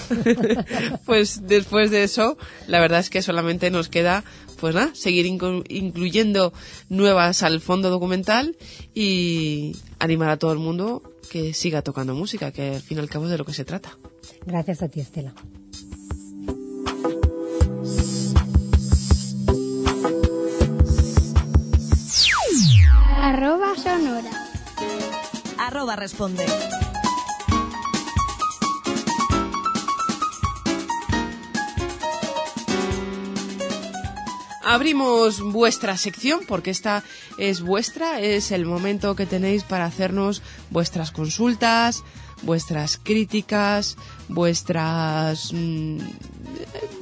C: pues después de eso, la verdad es que solamente nos queda, pues nada, seguir inclu- incluyendo nuevas al fondo documental y animar a todo el mundo que siga tocando música, que al fin y al cabo es de lo que se trata.
M: Gracias a ti, Estela.
I: Arroba sonora.
A: Arroba responde.
C: Abrimos vuestra sección porque esta es vuestra, es el momento que tenéis para hacernos vuestras consultas, vuestras críticas, vuestras... mm,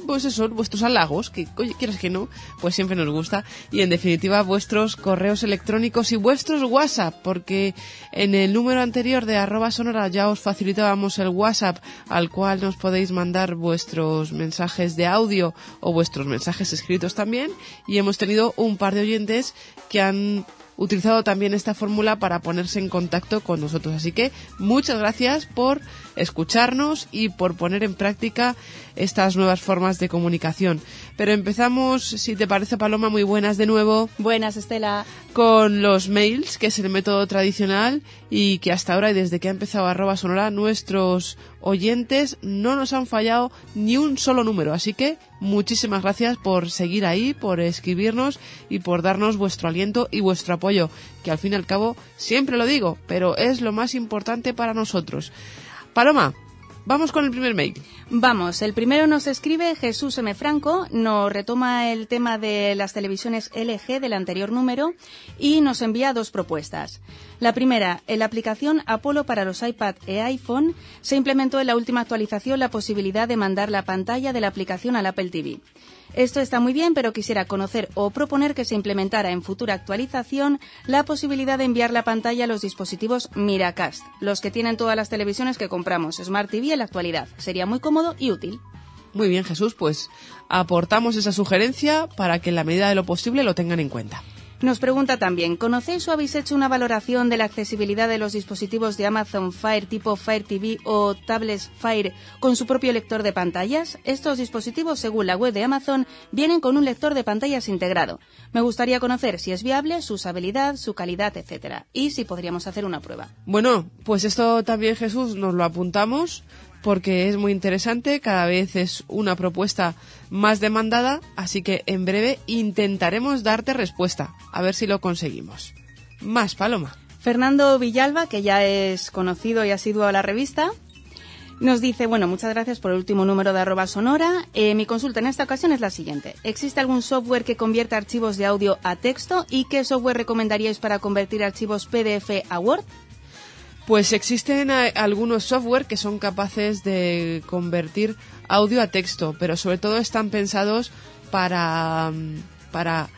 C: pues eso, vuestros halagos, que quieras que no, pues siempre nos gusta. Y en definitiva, vuestros correos electrónicos y vuestros WhatsApp, porque en el número anterior de arroba sonora ya os facilitábamos el WhatsApp al cual nos podéis mandar vuestros mensajes de audio o vuestros mensajes escritos también. Y hemos tenido un par de oyentes que han utilizado también esta fórmula para ponerse en contacto con nosotros. Así que muchas gracias por escucharnos y por poner en práctica estas nuevas formas de comunicación. Pero empezamos, si te parece Paloma, muy buenas de nuevo.
K: Buenas, Estela.
C: Con los mails, que es el método tradicional y que hasta ahora y desde que ha empezado arroba sonora, nuestros oyentes no nos han fallado ni un solo número. Así que muchísimas gracias por seguir ahí, por escribirnos y por darnos vuestro aliento y vuestro apoyo, que al fin y al cabo siempre lo digo, pero es lo más importante para nosotros. Paloma, vamos con el primer mail.
K: Vamos, el primero nos escribe Jesús M. Franco, nos retoma el tema de las televisiones LG del anterior número y nos envía dos propuestas. La primera, en la aplicación Apollo para los iPad e iPhone se implementó en la última actualización la posibilidad de mandar la pantalla de la aplicación al Apple TV. Esto está muy bien, pero quisiera conocer o proponer que se implementara en futura actualización la posibilidad de enviar la pantalla a los dispositivos Miracast, los que tienen todas las televisiones que compramos Smart TV en la actualidad. Sería muy cómodo y útil.
C: Muy bien, Jesús, pues aportamos esa sugerencia para que en la medida de lo posible lo tengan en cuenta.
K: Nos pregunta también, ¿conocéis o habéis hecho una valoración de la accesibilidad de los dispositivos de Amazon Fire tipo Fire TV o tablets Fire con su propio lector de pantallas? Estos dispositivos, según la web de Amazon, vienen con un lector de pantallas integrado. Me gustaría conocer si es viable, su usabilidad, su calidad, etcétera, y si podríamos hacer una prueba.
C: Bueno, pues esto también, Jesús, nos lo apuntamos porque es muy interesante, cada vez es una propuesta más demandada, así que en breve intentaremos darte respuesta, a ver si lo conseguimos. Más, Paloma.
K: Fernando Villalba, que ya es conocido y ha sido a la revista, nos dice, bueno, muchas gracias por el último número de arroba sonora. Eh, mi consulta en esta ocasión es la siguiente. ¿Existe algún software que convierta archivos de audio a texto? ¿Y qué software recomendaríais para convertir archivos PDF a Word?
C: Pues existen algunos software que son capaces de convertir audio a texto, pero sobre todo están pensados para, mm, para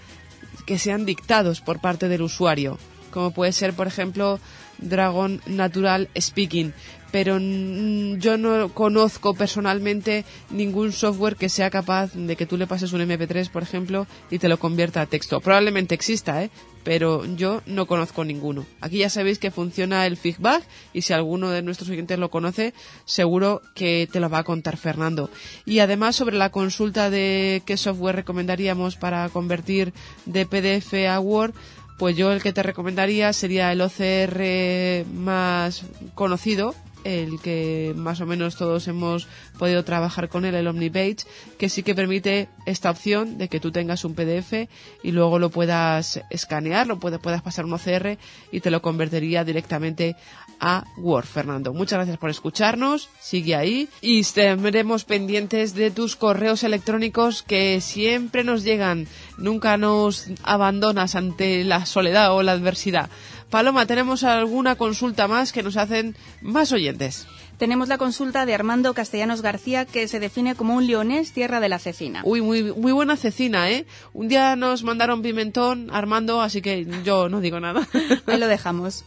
C: que sean dictados por parte del usuario, como puede ser, por ejemplo, Dragon Natural Speaking, pero yo no conozco personalmente ningún software que sea capaz de que tú le pases un MP3, por ejemplo, y te lo convierta a texto. Probablemente exista, ¿eh? Pero yo no conozco ninguno. Aquí ya sabéis que funciona el feedback y si alguno de nuestros oyentes lo conoce, seguro que te lo va a contar Fernando. Y además sobre la consulta de qué software recomendaríamos para convertir de PDF a Word, pues yo el que te recomendaría sería el OCR más conocido, el que más o menos todos hemos podido trabajar con él, el OmniPage, que sí que permite esta opción de que tú tengas un PDF y luego lo puedas escanear, lo puedas, puedas pasar un OCR y te lo convertiría directamente a Word, Fernando. Muchas gracias por escucharnos, sigue ahí y estaremos pendientes de tus correos electrónicos que siempre nos llegan, nunca nos abandonas ante la soledad o la adversidad. Paloma, ¿tenemos alguna consulta más que nos hacen más oyentes?
K: Tenemos la consulta de Armando Castellanos García, que se define como un leonés tierra de la cecina.
C: Uy, muy, muy buena cecina, ¿eh? Un día nos mandaron pimentón, Armando, así que yo no digo nada.
K: Ahí lo dejamos.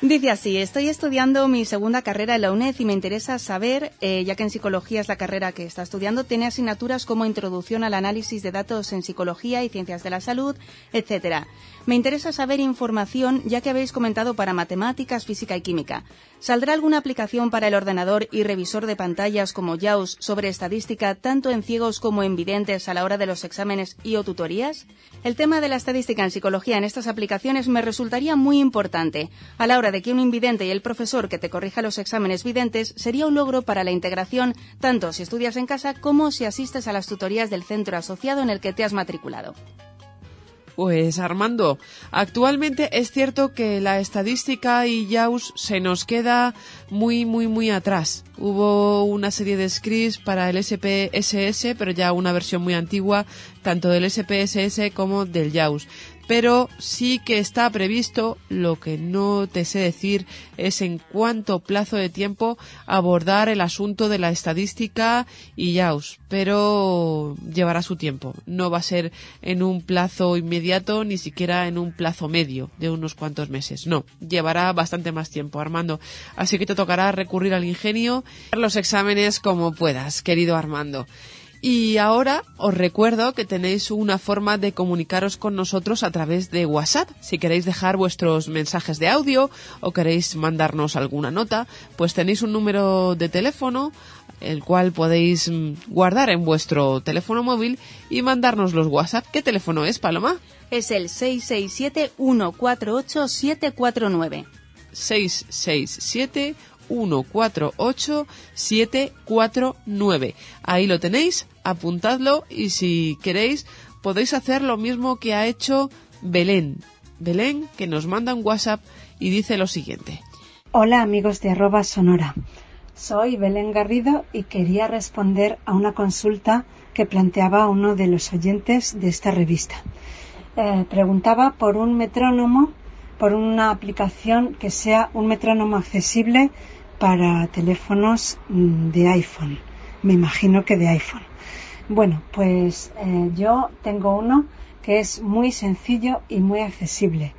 K: Dice así, estoy estudiando mi segunda carrera en la UNED y me interesa saber, eh, ya que en psicología es la carrera que está estudiando, tiene asignaturas como introducción al análisis de datos en psicología y ciencias de la salud, etcétera. Me interesa saber información, ya que habéis comentado para matemáticas, física y química. ¿Saldrá alguna aplicación para el ordenador y revisor de pantallas como JAWS sobre estadística tanto en ciegos como en videntes a la hora de los exámenes y o tutorías? El tema de la estadística en psicología en estas aplicaciones me resultaría muy importante. A la hora de que un invidente y el profesor que te corrija los exámenes videntes sería un logro para la integración tanto si estudias en casa como si asistes a las tutorías del centro asociado en el que te has matriculado.
C: Pues Armando, actualmente es cierto que la estadística y JAWS se nos queda muy, muy, muy atrás. Hubo una serie de scripts para el SPSS, pero ya una versión muy antigua, tanto del SPSS como del JAWS pero sí que está previsto, lo que no te sé decir es en cuánto plazo de tiempo abordar el asunto de la estadística y YAUS, pero llevará su tiempo. No va a ser en un plazo inmediato, ni siquiera en un plazo medio de unos cuantos meses. No, llevará bastante más tiempo, Armando. Así que te tocará recurrir al ingenio, los exámenes como puedas, querido Armando. Y ahora os recuerdo que tenéis una forma de comunicaros con nosotros a través de WhatsApp. Si queréis dejar vuestros mensajes de audio o queréis mandarnos alguna nota, pues tenéis un número de teléfono el cual podéis mm, guardar en vuestro teléfono móvil y mandarnos los WhatsApp. ¿Qué teléfono es, Paloma?
K: Es el 667-148-749.
C: 667 148-749. Ahí lo tenéis, apuntadlo y si queréis podéis hacer lo mismo que ha hecho Belén. Belén que nos manda un WhatsApp y dice lo siguiente.
N: Hola amigos de arroba sonora. Soy Belén Garrido y quería responder a una consulta que planteaba uno de los oyentes de esta revista. Eh, preguntaba por un metrónomo, por una aplicación que sea un metrónomo accesible para teléfonos mm, de iPhone. Me imagino que de iPhone. Bueno, pues eh, yo tengo uno que es muy sencillo y muy accesible.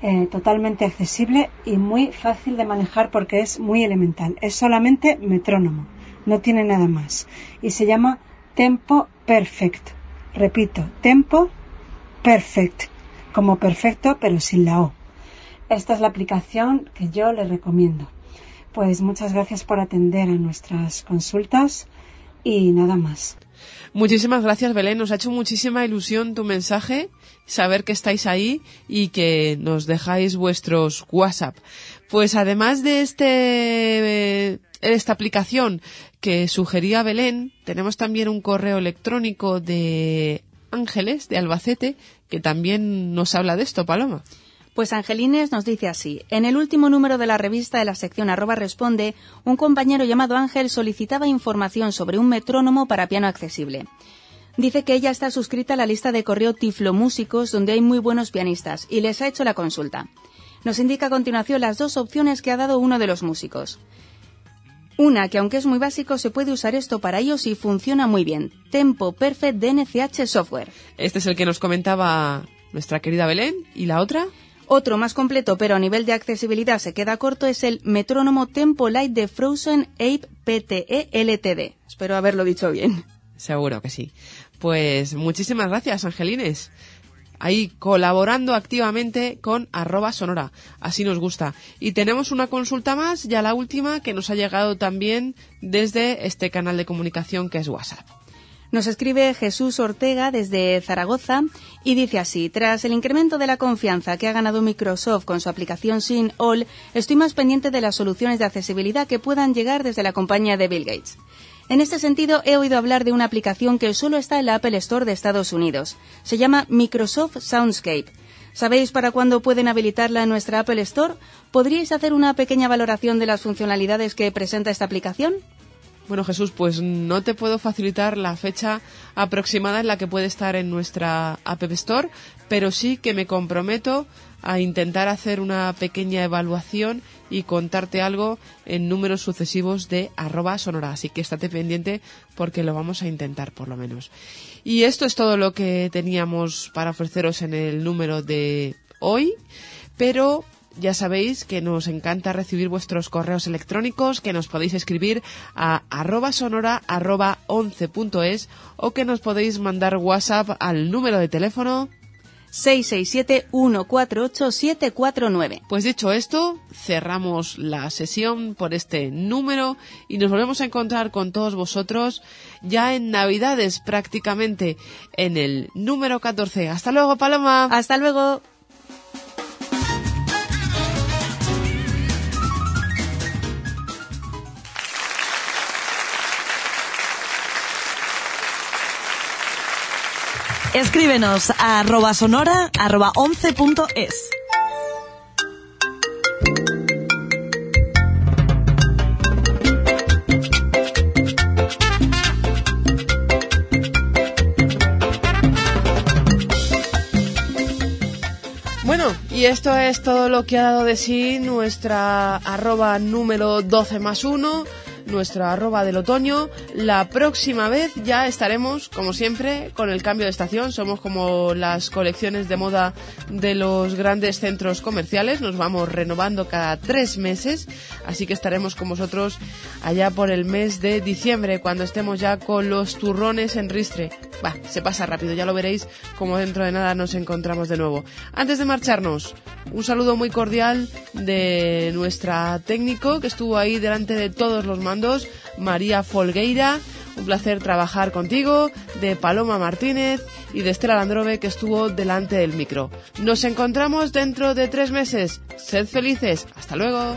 N: Eh, totalmente accesible y muy fácil de manejar porque es muy elemental. Es solamente metrónomo, no tiene nada más. Y se llama Tempo Perfect. Repito, Tempo Perfect. Como perfecto pero sin la O. Esta es la aplicación que yo le recomiendo. Pues muchas gracias por atender a nuestras consultas y nada más.
C: Muchísimas gracias, Belén. Nos ha hecho muchísima ilusión tu mensaje, saber que estáis ahí y que nos dejáis vuestros WhatsApp. Pues además de este esta aplicación que sugería Belén, tenemos también un correo electrónico de Ángeles, de Albacete, que también nos habla de esto, Paloma.
K: Pues Angelines nos dice así. En el último número de la revista de la sección arroba responde, un compañero llamado Ángel solicitaba información sobre un metrónomo para piano accesible. Dice que ella está suscrita a la lista de correo Tiflo Músicos, donde hay muy buenos pianistas, y les ha hecho la consulta. Nos indica a continuación las dos opciones que ha dado uno de los músicos. Una, que aunque es muy básico, se puede usar esto para ellos y funciona muy bien. Tempo Perfect DNCH Software.
C: Este es el que nos comentaba nuestra querida Belén. ¿Y la otra?
K: Otro más completo, pero a nivel de accesibilidad se queda corto, es el metrónomo Tempo Light de Frozen Ape PTE LTD. Espero haberlo dicho bien.
C: Seguro que sí. Pues muchísimas gracias, Angelines. Ahí colaborando activamente con arroba sonora. Así nos gusta. Y tenemos una consulta más, ya la última, que nos ha llegado también desde este canal de comunicación que es WhatsApp.
K: Nos escribe Jesús Ortega desde Zaragoza y dice así, tras el incremento de la confianza que ha ganado Microsoft con su aplicación Sin All, estoy más pendiente de las soluciones de accesibilidad que puedan llegar desde la compañía de Bill Gates. En este sentido, he oído hablar de una aplicación que solo está en la Apple Store de Estados Unidos. Se llama Microsoft Soundscape. ¿Sabéis para cuándo pueden habilitarla en nuestra Apple Store? ¿Podríais hacer una pequeña valoración de las funcionalidades que presenta esta aplicación?
C: Bueno, Jesús, pues no te puedo facilitar la fecha aproximada en la que puede estar en nuestra App Store, pero sí que me comprometo a intentar hacer una pequeña evaluación y contarte algo en números sucesivos de arroba sonora. Así que estate pendiente porque lo vamos a intentar por lo menos. Y esto es todo lo que teníamos para ofreceros en el número de hoy. Pero ya sabéis que nos encanta recibir vuestros correos electrónicos, que nos podéis escribir a arroba sonora arroba 11.es o que nos podéis mandar WhatsApp al número de teléfono
K: 667-148-749.
C: Pues dicho esto, cerramos la sesión por este número y nos volvemos a encontrar con todos vosotros ya en Navidades prácticamente en el número 14. Hasta luego, Paloma.
K: Hasta luego.
A: Escríbenos a arroba sonora arroba 11.es.
C: Bueno, y esto es todo lo que ha dado de sí nuestra arroba número 12 más 1 nuestra arroba del otoño. La próxima vez ya estaremos, como siempre, con el cambio de estación. Somos como las colecciones de moda de los grandes centros comerciales. Nos vamos renovando cada tres meses. Así que estaremos con vosotros allá por el mes de diciembre, cuando estemos ya con los turrones en ristre. Va, se pasa rápido, ya lo veréis como dentro de nada nos encontramos de nuevo. Antes de marcharnos, un saludo muy cordial de nuestra técnico que estuvo ahí delante de todos los María Folgueira. Un placer trabajar contigo, de Paloma Martínez y de Estela Landrove que estuvo delante del micro. Nos encontramos dentro de tres meses. Sed felices. Hasta luego.